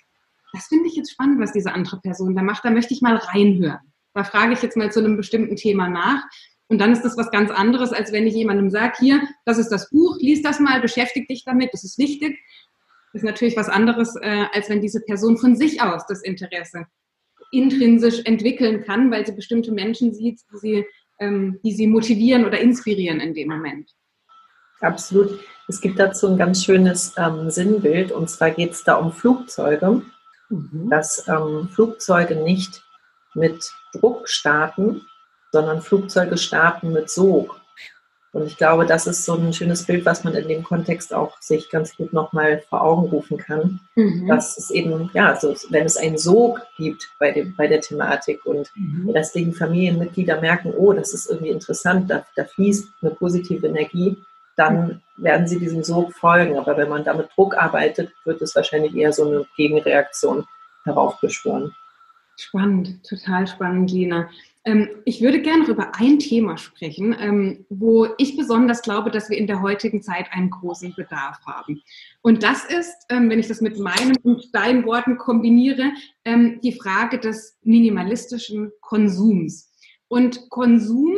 das finde ich jetzt spannend, was diese andere Person da macht. Da möchte ich mal reinhören. Da frage ich jetzt mal zu einem bestimmten Thema nach. Und dann ist das was ganz anderes, als wenn ich jemandem sage, hier, das ist das Buch, lies das mal, beschäftige dich damit, das ist wichtig. Das ist natürlich was anderes, äh, als wenn diese Person von sich aus das Interesse intrinsisch entwickeln kann, weil sie bestimmte Menschen sieht, die sie, ähm, die sie motivieren oder inspirieren in dem Moment. Absolut. Es gibt dazu ein ganz schönes ähm, Sinnbild und zwar geht es da um Flugzeuge, mhm. dass ähm, Flugzeuge nicht mit Druck starten, sondern Flugzeuge starten mit Sog. Und ich glaube, das ist so ein schönes Bild, was man in dem Kontext auch sich ganz gut nochmal vor Augen rufen kann. Mhm. Dass es eben, ja, so, wenn es einen Sog gibt bei, dem, bei der Thematik und mhm. deswegen Familienmitglieder merken, oh, das ist irgendwie interessant, da, da fließt eine positive Energie, dann werden sie diesem Sog folgen. Aber wenn man damit Druck arbeitet, wird es wahrscheinlich eher so eine Gegenreaktion heraufbeschwören. Spannend, total spannend, Lina. Ähm, ich würde gerne noch über ein Thema sprechen, ähm, wo ich besonders glaube, dass wir in der heutigen Zeit einen großen Bedarf haben. Und das ist, ähm, wenn ich das mit meinen und deinen Worten kombiniere, ähm, die Frage des minimalistischen Konsums. Und Konsum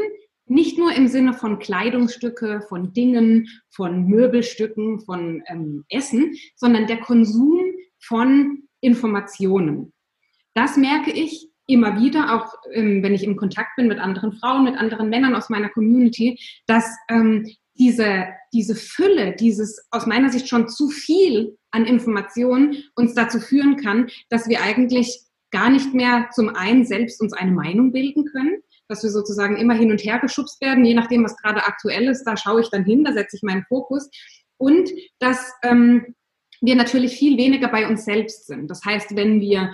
nicht nur im Sinne von Kleidungsstücke, von Dingen, von Möbelstücken, von ähm, Essen, sondern der Konsum von Informationen. Das merke ich immer wieder, auch ähm, wenn ich im Kontakt bin mit anderen Frauen, mit anderen Männern aus meiner Community, dass ähm, diese, diese Fülle, dieses aus meiner Sicht schon zu viel an Informationen uns dazu führen kann, dass wir eigentlich gar nicht mehr zum einen selbst uns eine Meinung bilden können, dass wir sozusagen immer hin und her geschubst werden, je nachdem, was gerade aktuell ist, da schaue ich dann hin, da setze ich meinen Fokus. Und dass ähm, wir natürlich viel weniger bei uns selbst sind. Das heißt, wenn wir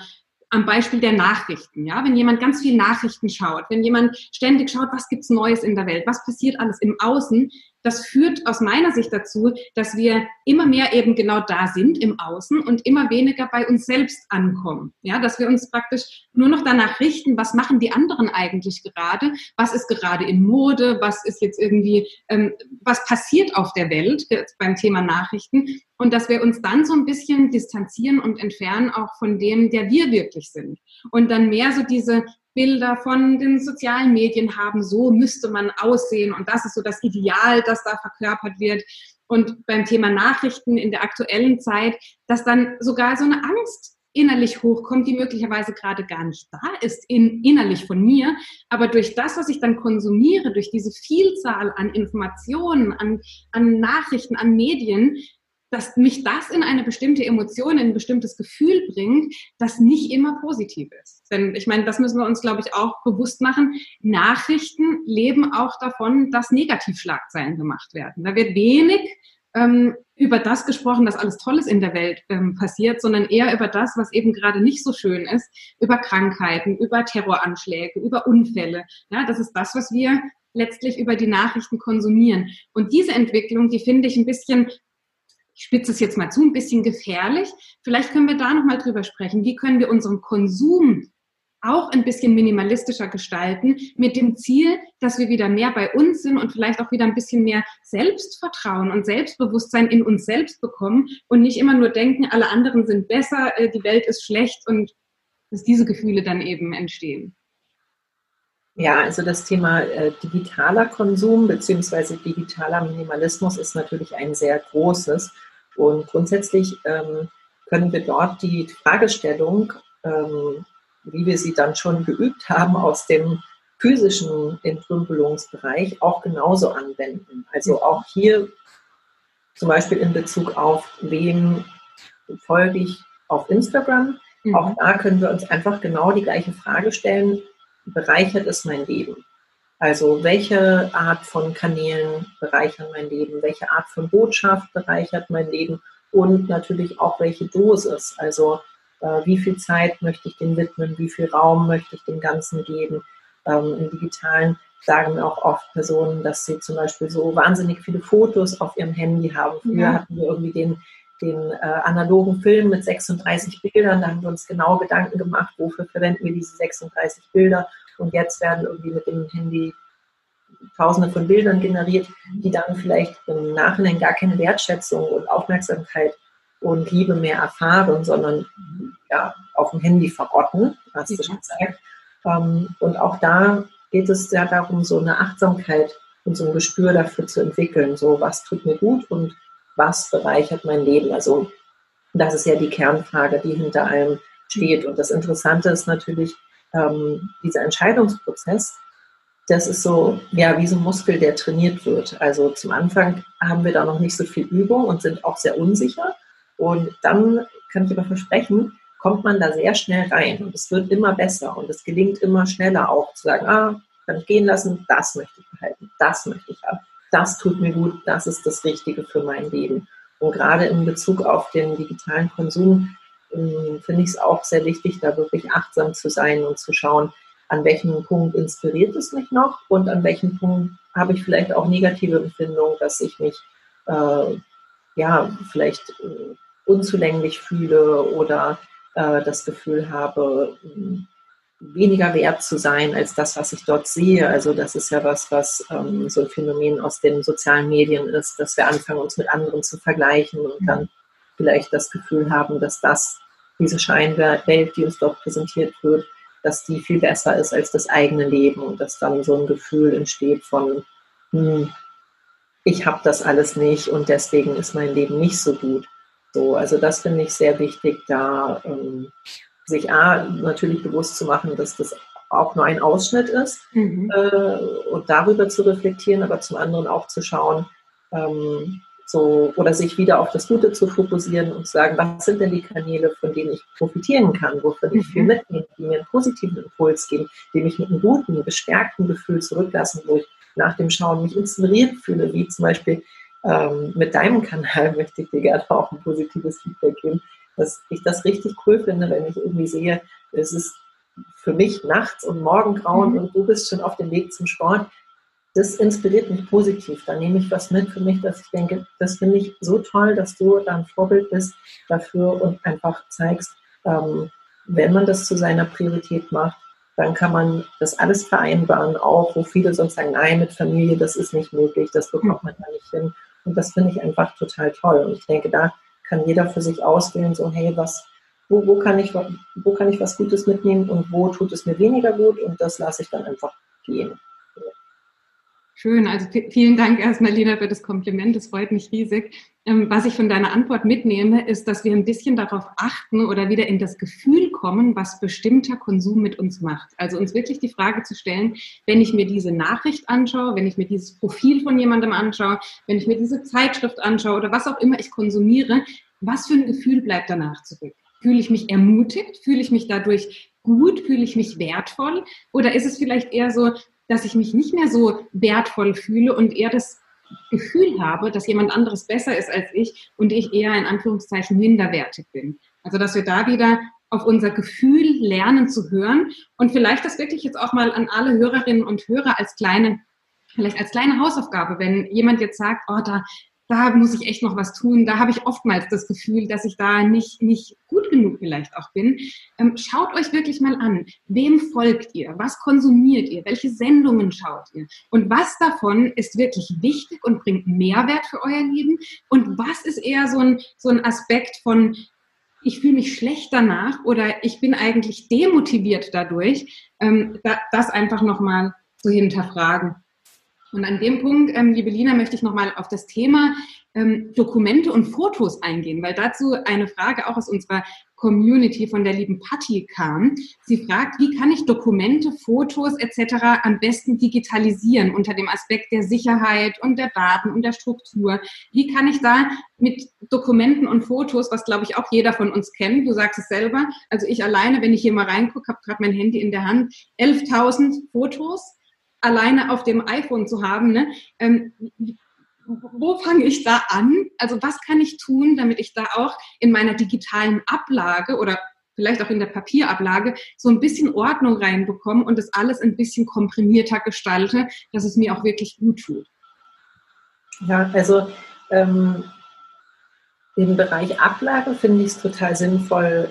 am Beispiel der Nachrichten, ja, wenn jemand ganz viel Nachrichten schaut, wenn jemand ständig schaut, was gibt's Neues in der Welt, was passiert alles im Außen, das führt aus meiner Sicht dazu, dass wir immer mehr eben genau da sind im Außen und immer weniger bei uns selbst ankommen. Ja, dass wir uns praktisch nur noch danach richten, was machen die anderen eigentlich gerade, was ist gerade in Mode, was ist jetzt irgendwie, ähm, was passiert auf der Welt beim Thema Nachrichten? Und dass wir uns dann so ein bisschen distanzieren und entfernen auch von dem, der wir wirklich sind. Und dann mehr so diese Bilder von den sozialen Medien haben, so müsste man aussehen und das ist so das Ideal, das da verkörpert wird. Und beim Thema Nachrichten in der aktuellen Zeit, dass dann sogar so eine Angst innerlich hochkommt, die möglicherweise gerade gar nicht da ist, in, innerlich von mir. Aber durch das, was ich dann konsumiere, durch diese Vielzahl an Informationen, an, an Nachrichten, an Medien, dass mich das in eine bestimmte Emotion, in ein bestimmtes Gefühl bringt, das nicht immer positiv ist. Denn ich meine, das müssen wir uns, glaube ich, auch bewusst machen. Nachrichten leben auch davon, dass Negativschlagzeilen gemacht werden. Da wird wenig ähm, über das gesprochen, dass alles Tolles in der Welt ähm, passiert, sondern eher über das, was eben gerade nicht so schön ist, über Krankheiten, über Terroranschläge, über Unfälle. Ja, das ist das, was wir letztlich über die Nachrichten konsumieren. Und diese Entwicklung, die finde ich ein bisschen ich spitze es jetzt mal zu, ein bisschen gefährlich. Vielleicht können wir da nochmal drüber sprechen. Wie können wir unseren Konsum auch ein bisschen minimalistischer gestalten, mit dem Ziel, dass wir wieder mehr bei uns sind und vielleicht auch wieder ein bisschen mehr Selbstvertrauen und Selbstbewusstsein in uns selbst bekommen und nicht immer nur denken, alle anderen sind besser, äh, die Welt ist schlecht und dass diese Gefühle dann eben entstehen. Ja, also das Thema äh, digitaler Konsum bzw. digitaler Minimalismus ist natürlich ein sehr großes. Und grundsätzlich ähm, können wir dort die Fragestellung, ähm, wie wir sie dann schon geübt haben, aus dem physischen Entrümpelungsbereich auch genauso anwenden. Also auch hier zum Beispiel in Bezug auf wem folge ich auf Instagram. Mhm. Auch da können wir uns einfach genau die gleiche Frage stellen. Bereichert es mein Leben? Also welche Art von Kanälen bereichern mein Leben, welche Art von Botschaft bereichert mein Leben und natürlich auch welche Dosis. Also äh, wie viel Zeit möchte ich dem widmen, wie viel Raum möchte ich dem Ganzen geben. Ähm, Im digitalen sagen auch oft Personen, dass sie zum Beispiel so wahnsinnig viele Fotos auf ihrem Handy haben. Früher ja. hatten wir irgendwie den, den äh, analogen Film mit 36 Bildern, da haben wir uns genau Gedanken gemacht, wofür verwenden wir diese 36 Bilder und jetzt werden irgendwie mit dem Handy Tausende von Bildern generiert, die dann vielleicht im Nachhinein gar keine Wertschätzung und Aufmerksamkeit und Liebe mehr erfahren, sondern ja, auf dem Handy verrotten, hast du schon gesagt. Ähm, und auch da geht es ja darum, so eine Achtsamkeit und so ein Gespür dafür zu entwickeln. So, was tut mir gut und was bereichert mein Leben? Also, das ist ja die Kernfrage, die hinter allem steht. Und das Interessante ist natürlich, ähm, dieser Entscheidungsprozess, das ist so, ja, wie so ein Muskel, der trainiert wird. Also zum Anfang haben wir da noch nicht so viel Übung und sind auch sehr unsicher. Und dann kann ich aber versprechen, kommt man da sehr schnell rein und es wird immer besser und es gelingt immer schneller auch zu sagen, ah, kann ich gehen lassen, das möchte ich behalten, das möchte ich haben, das tut mir gut, das ist das Richtige für mein Leben. Und gerade in Bezug auf den digitalen Konsum finde ich es auch sehr wichtig, da wirklich achtsam zu sein und zu schauen, an welchem Punkt inspiriert es mich noch und an welchem Punkt habe ich vielleicht auch negative Empfindungen, dass ich mich äh, ja vielleicht äh, unzulänglich fühle oder äh, das Gefühl habe, weniger wert zu sein als das, was ich dort sehe. Also das ist ja was, was ähm, so ein Phänomen aus den sozialen Medien ist, dass wir anfangen, uns mit anderen zu vergleichen und dann vielleicht das Gefühl haben, dass das, diese Scheinwelt, die uns dort präsentiert wird, dass die viel besser ist als das eigene Leben und dass dann so ein Gefühl entsteht von, hm, ich habe das alles nicht und deswegen ist mein Leben nicht so gut. So, also das finde ich sehr wichtig, da ähm, sich A, natürlich bewusst zu machen, dass das auch nur ein Ausschnitt ist mhm. äh, und darüber zu reflektieren, aber zum anderen auch zu schauen, ähm, so, oder sich wieder auf das Gute zu fokussieren und zu sagen, was sind denn die Kanäle, von denen ich profitieren kann, wovon ich viel mhm. mitnehme, die mir einen positiven Impuls geben, die mich mit einem guten, bestärkten Gefühl zurücklassen, wo ich nach dem Schauen mich inspiriert fühle, wie zum Beispiel ähm, mit deinem Kanal (laughs) möchte ich dir gerne auch ein positives Feedback geben, dass ich das richtig cool finde, wenn ich irgendwie sehe, es ist für mich nachts und Morgengrauen mhm. und du bist schon auf dem Weg zum Sport. Das inspiriert mich positiv. Da nehme ich was mit für mich, dass ich denke, das finde ich so toll, dass du da ein Vorbild bist dafür und einfach zeigst, ähm, wenn man das zu seiner Priorität macht, dann kann man das alles vereinbaren, auch wo viele sonst sagen, nein, mit Familie, das ist nicht möglich, das bekommt man da nicht hin. Und das finde ich einfach total toll. Und ich denke, da kann jeder für sich auswählen, so, hey, was, wo, wo, kann ich, wo kann ich was Gutes mitnehmen und wo tut es mir weniger gut und das lasse ich dann einfach gehen. Schön, also vielen Dank erstmal, Lina, für das Kompliment. Das freut mich riesig. Ähm, was ich von deiner Antwort mitnehme, ist, dass wir ein bisschen darauf achten oder wieder in das Gefühl kommen, was bestimmter Konsum mit uns macht. Also uns wirklich die Frage zu stellen, wenn ich mir diese Nachricht anschaue, wenn ich mir dieses Profil von jemandem anschaue, wenn ich mir diese Zeitschrift anschaue oder was auch immer ich konsumiere, was für ein Gefühl bleibt danach zurück? Fühle ich mich ermutigt? Fühle ich mich dadurch gut? Fühle ich mich wertvoll? Oder ist es vielleicht eher so, dass ich mich nicht mehr so wertvoll fühle und eher das Gefühl habe, dass jemand anderes besser ist als ich und ich eher in Anführungszeichen minderwertig bin. Also dass wir da wieder auf unser Gefühl lernen zu hören und vielleicht das wirklich jetzt auch mal an alle Hörerinnen und Hörer als kleine vielleicht als kleine Hausaufgabe, wenn jemand jetzt sagt, oh, da, da muss ich echt noch was tun. Da habe ich oftmals das Gefühl, dass ich da nicht, nicht gut genug vielleicht auch bin. Ähm, schaut euch wirklich mal an, wem folgt ihr? Was konsumiert ihr? Welche Sendungen schaut ihr? Und was davon ist wirklich wichtig und bringt Mehrwert für euer Leben? Und was ist eher so ein, so ein Aspekt von, ich fühle mich schlecht danach oder ich bin eigentlich demotiviert dadurch, ähm, da, das einfach nochmal zu hinterfragen. Und an dem Punkt, ähm, liebe Lina, möchte ich nochmal auf das Thema ähm, Dokumente und Fotos eingehen, weil dazu eine Frage auch aus unserer Community von der lieben Patti kam. Sie fragt, wie kann ich Dokumente, Fotos etc. am besten digitalisieren unter dem Aspekt der Sicherheit und der Daten und der Struktur? Wie kann ich da mit Dokumenten und Fotos, was glaube ich auch jeder von uns kennt, du sagst es selber, also ich alleine, wenn ich hier mal reingucke, habe gerade mein Handy in der Hand, 11.000 Fotos alleine auf dem iPhone zu haben. Ne? Ähm, wo fange ich da an? Also was kann ich tun, damit ich da auch in meiner digitalen Ablage oder vielleicht auch in der Papierablage so ein bisschen Ordnung reinbekomme und das alles ein bisschen komprimierter gestalte, dass es mir auch wirklich gut tut. Ja, also ähm, im Bereich Ablage finde ich es total sinnvoll,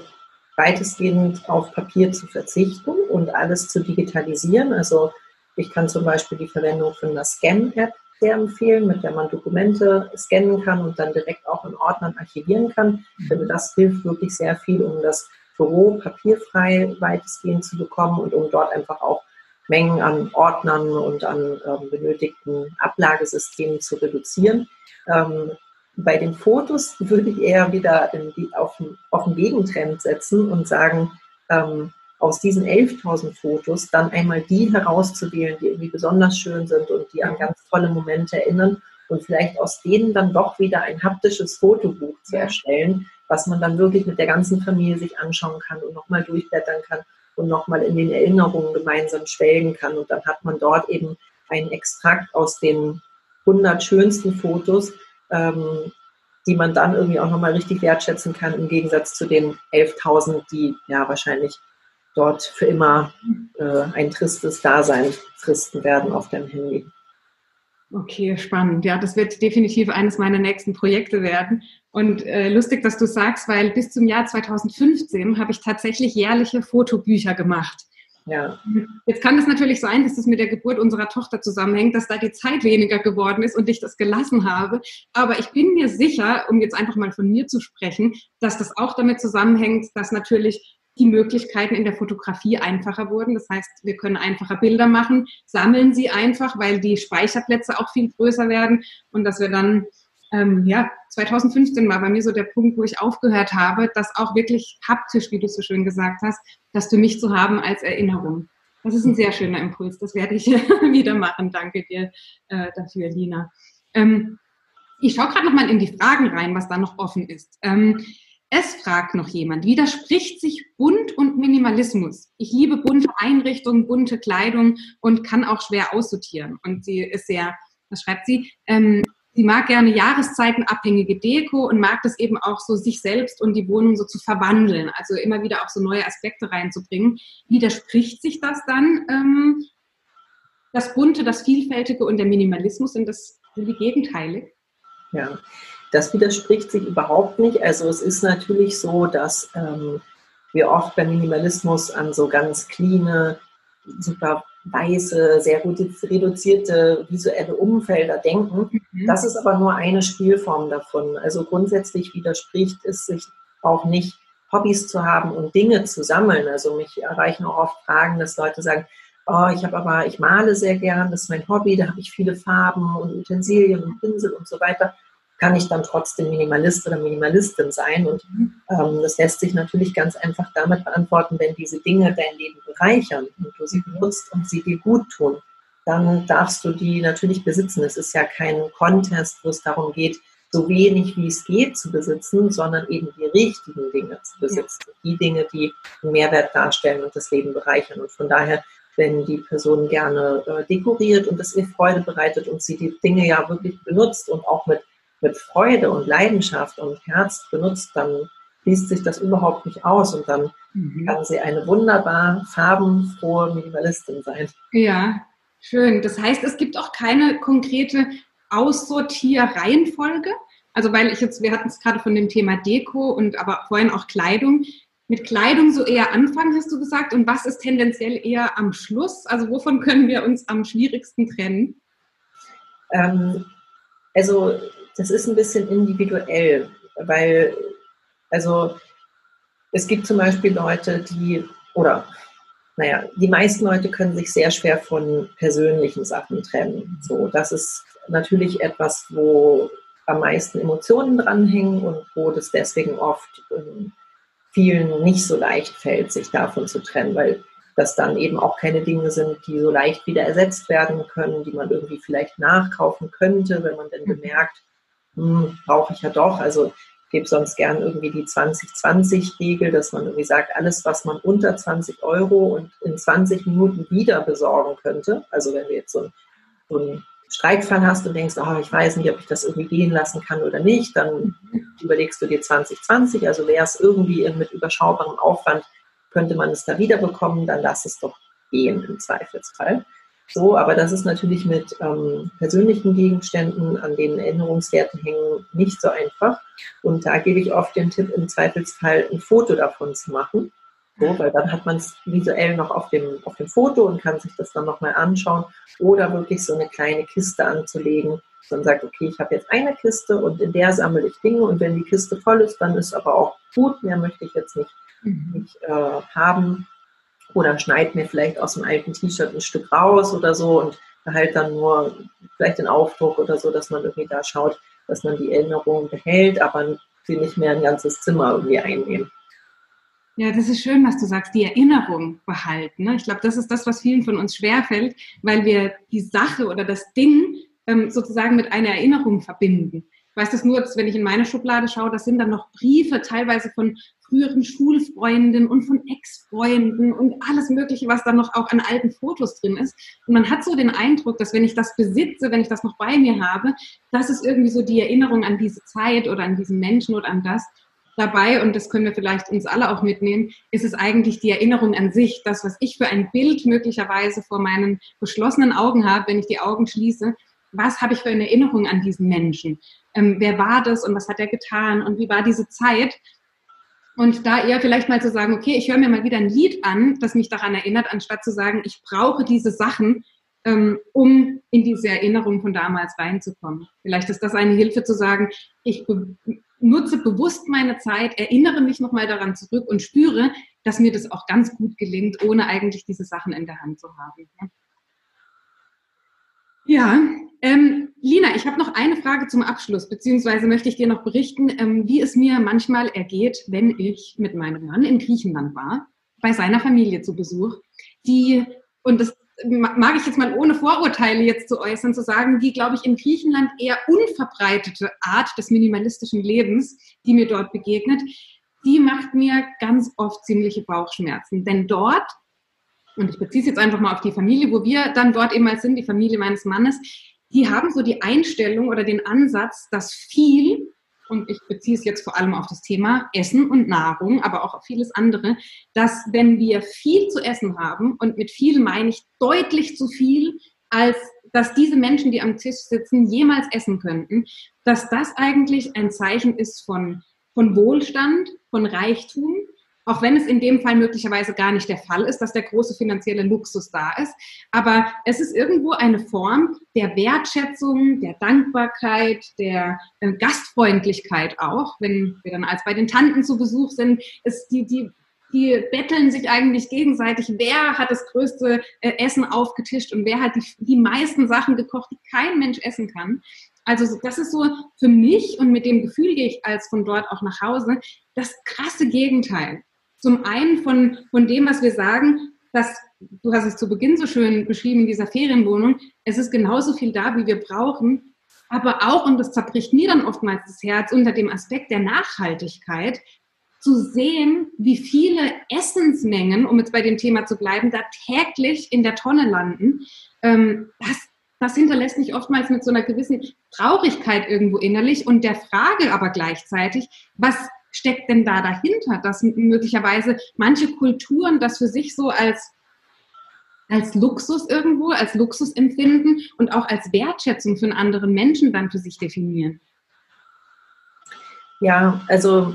weitestgehend auf Papier zu verzichten und alles zu digitalisieren. Also ich kann zum Beispiel die Verwendung von einer Scan-App sehr empfehlen, mit der man Dokumente scannen kann und dann direkt auch in Ordnern archivieren kann. Ich finde, das hilft wirklich sehr viel, um das Büro papierfrei weitestgehend zu bekommen und um dort einfach auch Mengen an Ordnern und an ähm, benötigten Ablagesystemen zu reduzieren. Ähm, bei den Fotos würde ich eher wieder die, auf, auf den Gegentrend setzen und sagen, ähm, aus diesen 11.000 Fotos dann einmal die herauszuwählen, die irgendwie besonders schön sind und die an ganz tolle Momente erinnern und vielleicht aus denen dann doch wieder ein haptisches Fotobuch zu erstellen, was man dann wirklich mit der ganzen Familie sich anschauen kann und nochmal durchblättern kann und nochmal in den Erinnerungen gemeinsam schwelgen kann. Und dann hat man dort eben einen Extrakt aus den 100 schönsten Fotos, ähm, die man dann irgendwie auch nochmal richtig wertschätzen kann, im Gegensatz zu den 11.000, die ja wahrscheinlich dort für immer äh, ein tristes Dasein fristen werden auf dem Handy. Okay, spannend. Ja, das wird definitiv eines meiner nächsten Projekte werden. Und äh, lustig, dass du sagst, weil bis zum Jahr 2015 habe ich tatsächlich jährliche Fotobücher gemacht. Ja. Jetzt kann es natürlich sein, dass das mit der Geburt unserer Tochter zusammenhängt, dass da die Zeit weniger geworden ist und ich das gelassen habe. Aber ich bin mir sicher, um jetzt einfach mal von mir zu sprechen, dass das auch damit zusammenhängt, dass natürlich die Möglichkeiten in der Fotografie einfacher wurden. Das heißt, wir können einfacher Bilder machen, sammeln sie einfach, weil die Speicherplätze auch viel größer werden und dass wir dann, ähm, ja, 2015 war bei mir so der Punkt, wo ich aufgehört habe, das auch wirklich haptisch, wie du so schön gesagt hast, das für mich zu haben als Erinnerung. Das ist ein sehr schöner Impuls. Das werde ich (laughs) wieder machen. Danke dir äh, dafür, Lina. Ähm, ich schaue gerade noch mal in die Fragen rein, was da noch offen ist. Ähm, es fragt noch jemand, widerspricht sich Bunt und Minimalismus? Ich liebe bunte Einrichtungen, bunte Kleidung und kann auch schwer aussortieren. Und sie ist sehr, was schreibt sie? Ähm, sie mag gerne jahreszeitenabhängige Deko und mag das eben auch so, sich selbst und die Wohnung so zu verwandeln. Also immer wieder auch so neue Aspekte reinzubringen. Widerspricht sich das dann? Ähm, das Bunte, das Vielfältige und der Minimalismus sind das sind die gegenteilig? Ja, das widerspricht sich überhaupt nicht. Also es ist natürlich so, dass ähm, wir oft beim Minimalismus an so ganz cleane, super weiße, sehr gut reduzierte visuelle Umfelder denken. Mhm. Das ist aber nur eine Spielform davon. Also grundsätzlich widerspricht es sich auch nicht, Hobbys zu haben und Dinge zu sammeln. Also mich erreichen auch oft Fragen, dass Leute sagen, oh, ich habe aber, ich male sehr gern, das ist mein Hobby, da habe ich viele Farben und Utensilien und Pinsel und so weiter kann ich dann trotzdem Minimalist oder Minimalistin sein? Und ähm, das lässt sich natürlich ganz einfach damit beantworten, wenn diese Dinge dein Leben bereichern und du sie benutzt und sie dir gut tun, dann darfst du die natürlich besitzen. Es ist ja kein Contest, wo es darum geht, so wenig wie es geht zu besitzen, sondern eben die richtigen Dinge zu besitzen. Ja. Die Dinge, die einen Mehrwert darstellen und das Leben bereichern. Und von daher, wenn die Person gerne äh, dekoriert und es ihr Freude bereitet und sie die Dinge ja wirklich benutzt und auch mit mit Freude und Leidenschaft und Herz benutzt, dann liest sich das überhaupt nicht aus und dann mhm. kann sie eine wunderbar farbenfrohe Minimalistin sein. Ja, schön. Das heißt, es gibt auch keine konkrete Aussortierreihenfolge. Also weil ich jetzt, wir hatten es gerade von dem Thema Deko und aber vorhin auch Kleidung. Mit Kleidung so eher anfangen, hast du gesagt. Und was ist tendenziell eher am Schluss? Also wovon können wir uns am schwierigsten trennen? Ähm, also das ist ein bisschen individuell, weil, also es gibt zum Beispiel Leute, die, oder naja, die meisten Leute können sich sehr schwer von persönlichen Sachen trennen. So, das ist natürlich etwas, wo am meisten Emotionen dranhängen und wo das deswegen oft ähm, vielen nicht so leicht fällt, sich davon zu trennen, weil das dann eben auch keine Dinge sind, die so leicht wieder ersetzt werden können, die man irgendwie vielleicht nachkaufen könnte, wenn man denn mhm. bemerkt, hm, brauche ich ja doch. Also ich gebe sonst gern irgendwie die 20-20-Regel, dass man irgendwie sagt, alles, was man unter 20 Euro und in 20 Minuten wieder besorgen könnte. Also wenn du jetzt so, so einen Streitfall hast und denkst, oh, ich weiß nicht, ob ich das irgendwie gehen lassen kann oder nicht, dann überlegst du dir 2020, also wäre es irgendwie mit überschaubarem Aufwand, könnte man es da wieder bekommen, dann lass es doch gehen im Zweifelsfall. So, aber das ist natürlich mit ähm, persönlichen Gegenständen, an denen Erinnerungswerte hängen, nicht so einfach. Und da gebe ich oft den Tipp, im Zweifelsfall ein Foto davon zu machen. So, weil dann hat man es visuell noch auf dem, auf dem Foto und kann sich das dann nochmal anschauen. Oder wirklich so eine kleine Kiste anzulegen. Man sagt, okay, ich habe jetzt eine Kiste und in der sammle ich Dinge und wenn die Kiste voll ist, dann ist aber auch gut, mehr möchte ich jetzt nicht, mhm. nicht äh, haben oder schneid mir vielleicht aus dem alten T-Shirt ein Stück raus oder so und behalt dann nur vielleicht den Aufdruck oder so, dass man irgendwie da schaut, dass man die Erinnerungen behält, aber sie nicht mehr ein ganzes Zimmer irgendwie einnehmen. Ja, das ist schön, was du sagst, die Erinnerung behalten. Ne? Ich glaube, das ist das, was vielen von uns schwerfällt, weil wir die Sache oder das Ding ähm, sozusagen mit einer Erinnerung verbinden. Weiß das nur, dass wenn ich in meine Schublade schaue, das sind dann noch Briefe, teilweise von früheren Schulfreunden und von Ex-Freunden und alles Mögliche, was dann noch auch an alten Fotos drin ist. Und man hat so den Eindruck, dass wenn ich das besitze, wenn ich das noch bei mir habe, das ist irgendwie so die Erinnerung an diese Zeit oder an diesen Menschen oder an das dabei, und das können wir vielleicht uns alle auch mitnehmen, ist es eigentlich die Erinnerung an sich, das, was ich für ein Bild möglicherweise vor meinen geschlossenen Augen habe, wenn ich die Augen schließe, was habe ich für eine Erinnerung an diesen Menschen? Ähm, wer war das und was hat er getan und wie war diese Zeit? Und da eher vielleicht mal zu sagen, okay, ich höre mir mal wieder ein Lied an, das mich daran erinnert, anstatt zu sagen, ich brauche diese Sachen, ähm, um in diese Erinnerung von damals reinzukommen. Vielleicht ist das eine Hilfe zu sagen, ich nutze bewusst meine Zeit, erinnere mich nochmal daran zurück und spüre, dass mir das auch ganz gut gelingt, ohne eigentlich diese Sachen in der Hand zu haben. Ja, ähm, Lina, ich habe noch eine Frage zum Abschluss, beziehungsweise möchte ich dir noch berichten, ähm, wie es mir manchmal ergeht, wenn ich mit meinem Mann in Griechenland war, bei seiner Familie zu Besuch, die, und das mag ich jetzt mal ohne Vorurteile jetzt zu äußern, zu sagen, die, glaube ich, in Griechenland eher unverbreitete Art des minimalistischen Lebens, die mir dort begegnet, die macht mir ganz oft ziemliche Bauchschmerzen. Denn dort, und ich beziehe es jetzt einfach mal auf die Familie, wo wir dann dort eben mal sind, die Familie meines Mannes, die haben so die Einstellung oder den Ansatz, dass viel und ich beziehe es jetzt vor allem auf das Thema Essen und Nahrung, aber auch auf vieles andere, dass wenn wir viel zu essen haben, und mit viel meine ich deutlich zu viel, als dass diese Menschen, die am Tisch sitzen, jemals essen könnten, dass das eigentlich ein Zeichen ist von, von Wohlstand, von Reichtum auch wenn es in dem Fall möglicherweise gar nicht der Fall ist, dass der große finanzielle Luxus da ist. Aber es ist irgendwo eine Form der Wertschätzung, der Dankbarkeit, der äh, Gastfreundlichkeit auch, wenn wir dann als bei den Tanten zu Besuch sind, ist die, die die betteln sich eigentlich gegenseitig, wer hat das größte äh, Essen aufgetischt und wer hat die, die meisten Sachen gekocht, die kein Mensch essen kann. Also das ist so für mich und mit dem Gefühl gehe ich als von dort auch nach Hause, das krasse Gegenteil. Zum einen von, von dem, was wir sagen, dass, du hast es zu Beginn so schön beschrieben in dieser Ferienwohnung, es ist genauso viel da, wie wir brauchen, aber auch, und das zerbricht mir dann oftmals das Herz, unter dem Aspekt der Nachhaltigkeit, zu sehen, wie viele Essensmengen, um jetzt bei dem Thema zu bleiben, da täglich in der Tonne landen. Ähm, das, das hinterlässt mich oftmals mit so einer gewissen Traurigkeit irgendwo innerlich und der Frage aber gleichzeitig, was steckt denn da dahinter, dass möglicherweise manche Kulturen das für sich so als als Luxus irgendwo, als Luxus empfinden und auch als Wertschätzung für einen anderen Menschen dann für sich definieren? Ja, also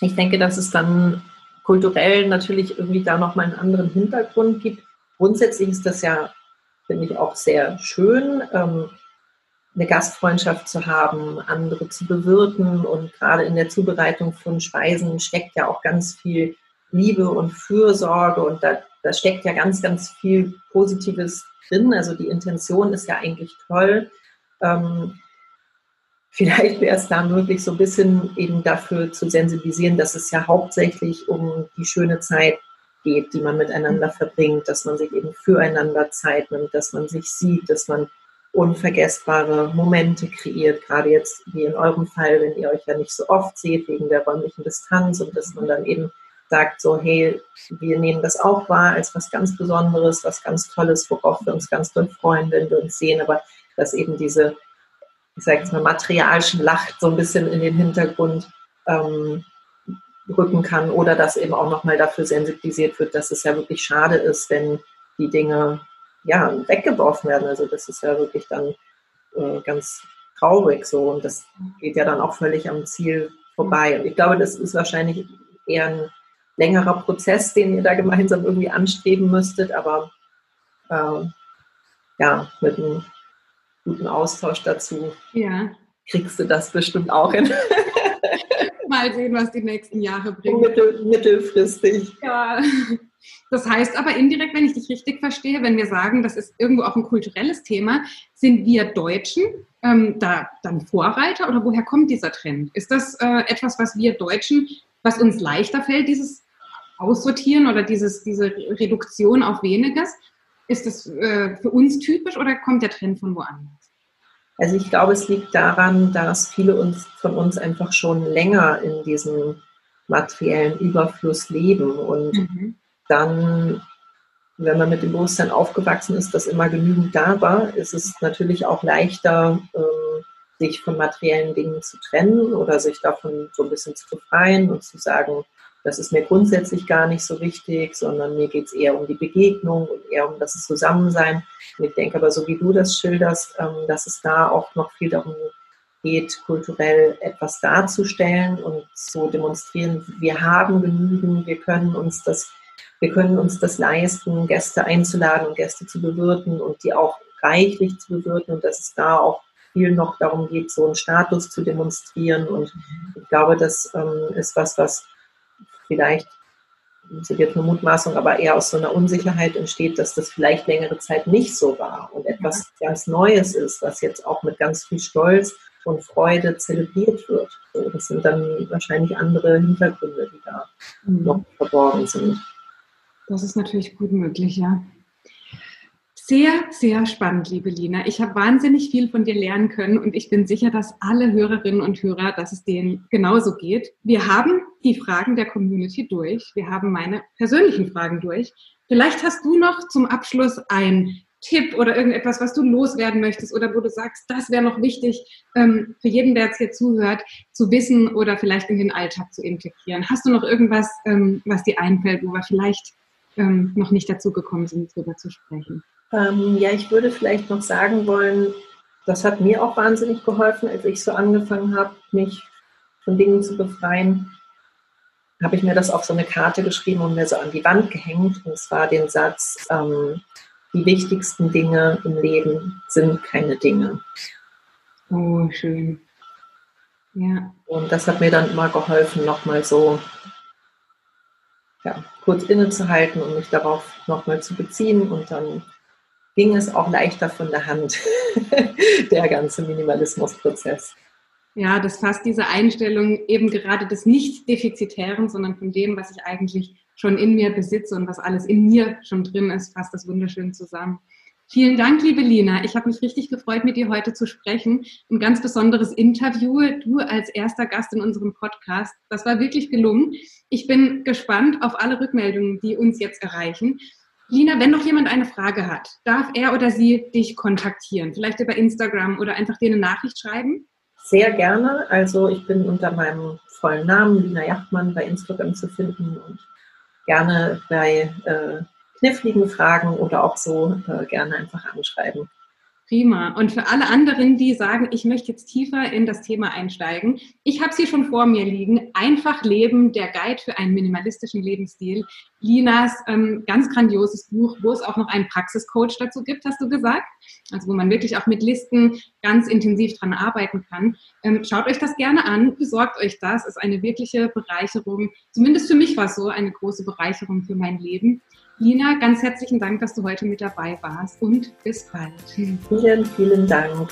ich denke, dass es dann kulturell natürlich irgendwie da nochmal einen anderen Hintergrund gibt. Grundsätzlich ist das ja, finde ich, auch sehr schön. Ähm, eine Gastfreundschaft zu haben, andere zu bewirten. Und gerade in der Zubereitung von Speisen steckt ja auch ganz viel Liebe und Fürsorge und da, da steckt ja ganz, ganz viel Positives drin. Also die Intention ist ja eigentlich toll. Ähm, vielleicht wäre es da möglich, so ein bisschen eben dafür zu sensibilisieren, dass es ja hauptsächlich um die schöne Zeit geht, die man miteinander verbringt, dass man sich eben füreinander Zeit nimmt, dass man sich sieht, dass man unvergessbare Momente kreiert, gerade jetzt wie in eurem Fall, wenn ihr euch ja nicht so oft seht wegen der räumlichen Distanz und dass man dann eben sagt so, hey, wir nehmen das auch wahr als was ganz Besonderes, was ganz Tolles, worauf wir uns ganz doll freuen, wenn wir uns sehen, aber dass eben diese, ich sage jetzt mal, Materialschlacht so ein bisschen in den Hintergrund ähm, rücken kann oder dass eben auch nochmal dafür sensibilisiert wird, dass es ja wirklich schade ist, wenn die Dinge ja, weggeworfen werden. Also das ist ja wirklich dann äh, ganz traurig so und das geht ja dann auch völlig am Ziel vorbei. Und ich glaube, das ist wahrscheinlich eher ein längerer Prozess, den ihr da gemeinsam irgendwie anstreben müsstet, aber äh, ja, mit einem guten Austausch dazu ja. kriegst du das bestimmt auch hin. (laughs) Mal sehen, was die nächsten Jahre bringen. Mittel, mittelfristig. Ja. Das heißt aber indirekt, wenn ich dich richtig verstehe, wenn wir sagen, das ist irgendwo auch ein kulturelles Thema, sind wir Deutschen ähm, da dann Vorreiter oder woher kommt dieser Trend? Ist das äh, etwas, was wir Deutschen, was uns leichter fällt, dieses Aussortieren oder dieses, diese Reduktion auf weniges. Ist das äh, für uns typisch oder kommt der Trend von woanders? Also ich glaube, es liegt daran, dass viele uns, von uns einfach schon länger in diesem materiellen Überfluss leben und mhm. dann, wenn man mit dem Bewusstsein aufgewachsen ist, dass immer genügend da war, ist es natürlich auch leichter, ähm, sich von materiellen Dingen zu trennen oder sich davon so ein bisschen zu befreien und zu sagen, das ist mir grundsätzlich gar nicht so wichtig, sondern mir geht es eher um die Begegnung und eher um das Zusammensein. Und ich denke aber, so wie du das schilderst, ähm, dass es da auch noch viel darum geht, kulturell etwas darzustellen und zu demonstrieren, wir haben genügend, wir können uns das, wir können uns das leisten, Gäste einzuladen und Gäste zu bewirten und die auch reichlich zu bewirten und dass es da auch viel noch darum geht, so einen Status zu demonstrieren. Und ich glaube, das ähm, ist was, was vielleicht, das ist jetzt eine Mutmaßung, aber eher aus so einer Unsicherheit entsteht, dass das vielleicht längere Zeit nicht so war und etwas ja. ganz Neues ist, was jetzt auch mit ganz viel Stolz und Freude zelebriert wird. So, das sind dann wahrscheinlich andere Hintergründe, die da mhm. noch verborgen sind. Das ist natürlich gut möglich, ja. Sehr, sehr spannend, liebe Lina. Ich habe wahnsinnig viel von dir lernen können und ich bin sicher, dass alle Hörerinnen und Hörer, dass es denen genauso geht. Wir haben die Fragen der Community durch. Wir haben meine persönlichen Fragen durch. Vielleicht hast du noch zum Abschluss ein Tipp oder irgendetwas, was du loswerden möchtest oder wo du sagst, das wäre noch wichtig ähm, für jeden, der jetzt hier zuhört, zu wissen oder vielleicht in den Alltag zu integrieren. Hast du noch irgendwas, ähm, was dir einfällt, wo wir vielleicht ähm, noch nicht dazu gekommen sind, darüber zu sprechen? Ähm, ja, ich würde vielleicht noch sagen wollen, das hat mir auch wahnsinnig geholfen, als ich so angefangen habe, mich von Dingen zu befreien, habe ich mir das auf so eine Karte geschrieben und mir so an die Wand gehängt. Und zwar den Satz, ähm, die wichtigsten Dinge im Leben sind keine Dinge. Oh, schön. Ja. Und das hat mir dann immer geholfen, nochmal so ja, kurz innezuhalten und mich darauf nochmal zu beziehen und dann ging es auch leichter von der Hand, (laughs) der ganze Minimalismusprozess. Ja, das fasst diese Einstellung eben gerade des Nicht-Defizitären, sondern von dem, was ich eigentlich schon in mir besitze und was alles in mir schon drin ist, fasst das wunderschön zusammen. Vielen Dank, liebe Lina. Ich habe mich richtig gefreut, mit dir heute zu sprechen. Ein ganz besonderes Interview. Du als erster Gast in unserem Podcast. Das war wirklich gelungen. Ich bin gespannt auf alle Rückmeldungen, die uns jetzt erreichen. Lina, wenn noch jemand eine Frage hat, darf er oder sie dich kontaktieren? Vielleicht über Instagram oder einfach dir eine Nachricht schreiben? Sehr gerne. Also ich bin unter meinem vollen Namen Lina Jachtmann bei Instagram zu finden und gerne bei äh, kniffligen Fragen oder auch so äh, gerne einfach anschreiben. Prima. Und für alle anderen, die sagen, ich möchte jetzt tiefer in das Thema einsteigen, ich habe sie schon vor mir liegen. Einfach Leben, der Guide für einen minimalistischen Lebensstil. Linas ähm, ganz grandioses Buch, wo es auch noch einen Praxiscoach dazu gibt, hast du gesagt. Also wo man wirklich auch mit Listen ganz intensiv dran arbeiten kann. Ähm, schaut euch das gerne an, besorgt euch das. Ist eine wirkliche Bereicherung. Zumindest für mich war es so eine große Bereicherung für mein Leben. Lina, ganz herzlichen Dank, dass du heute mit dabei warst und bis bald. Vielen, vielen Dank.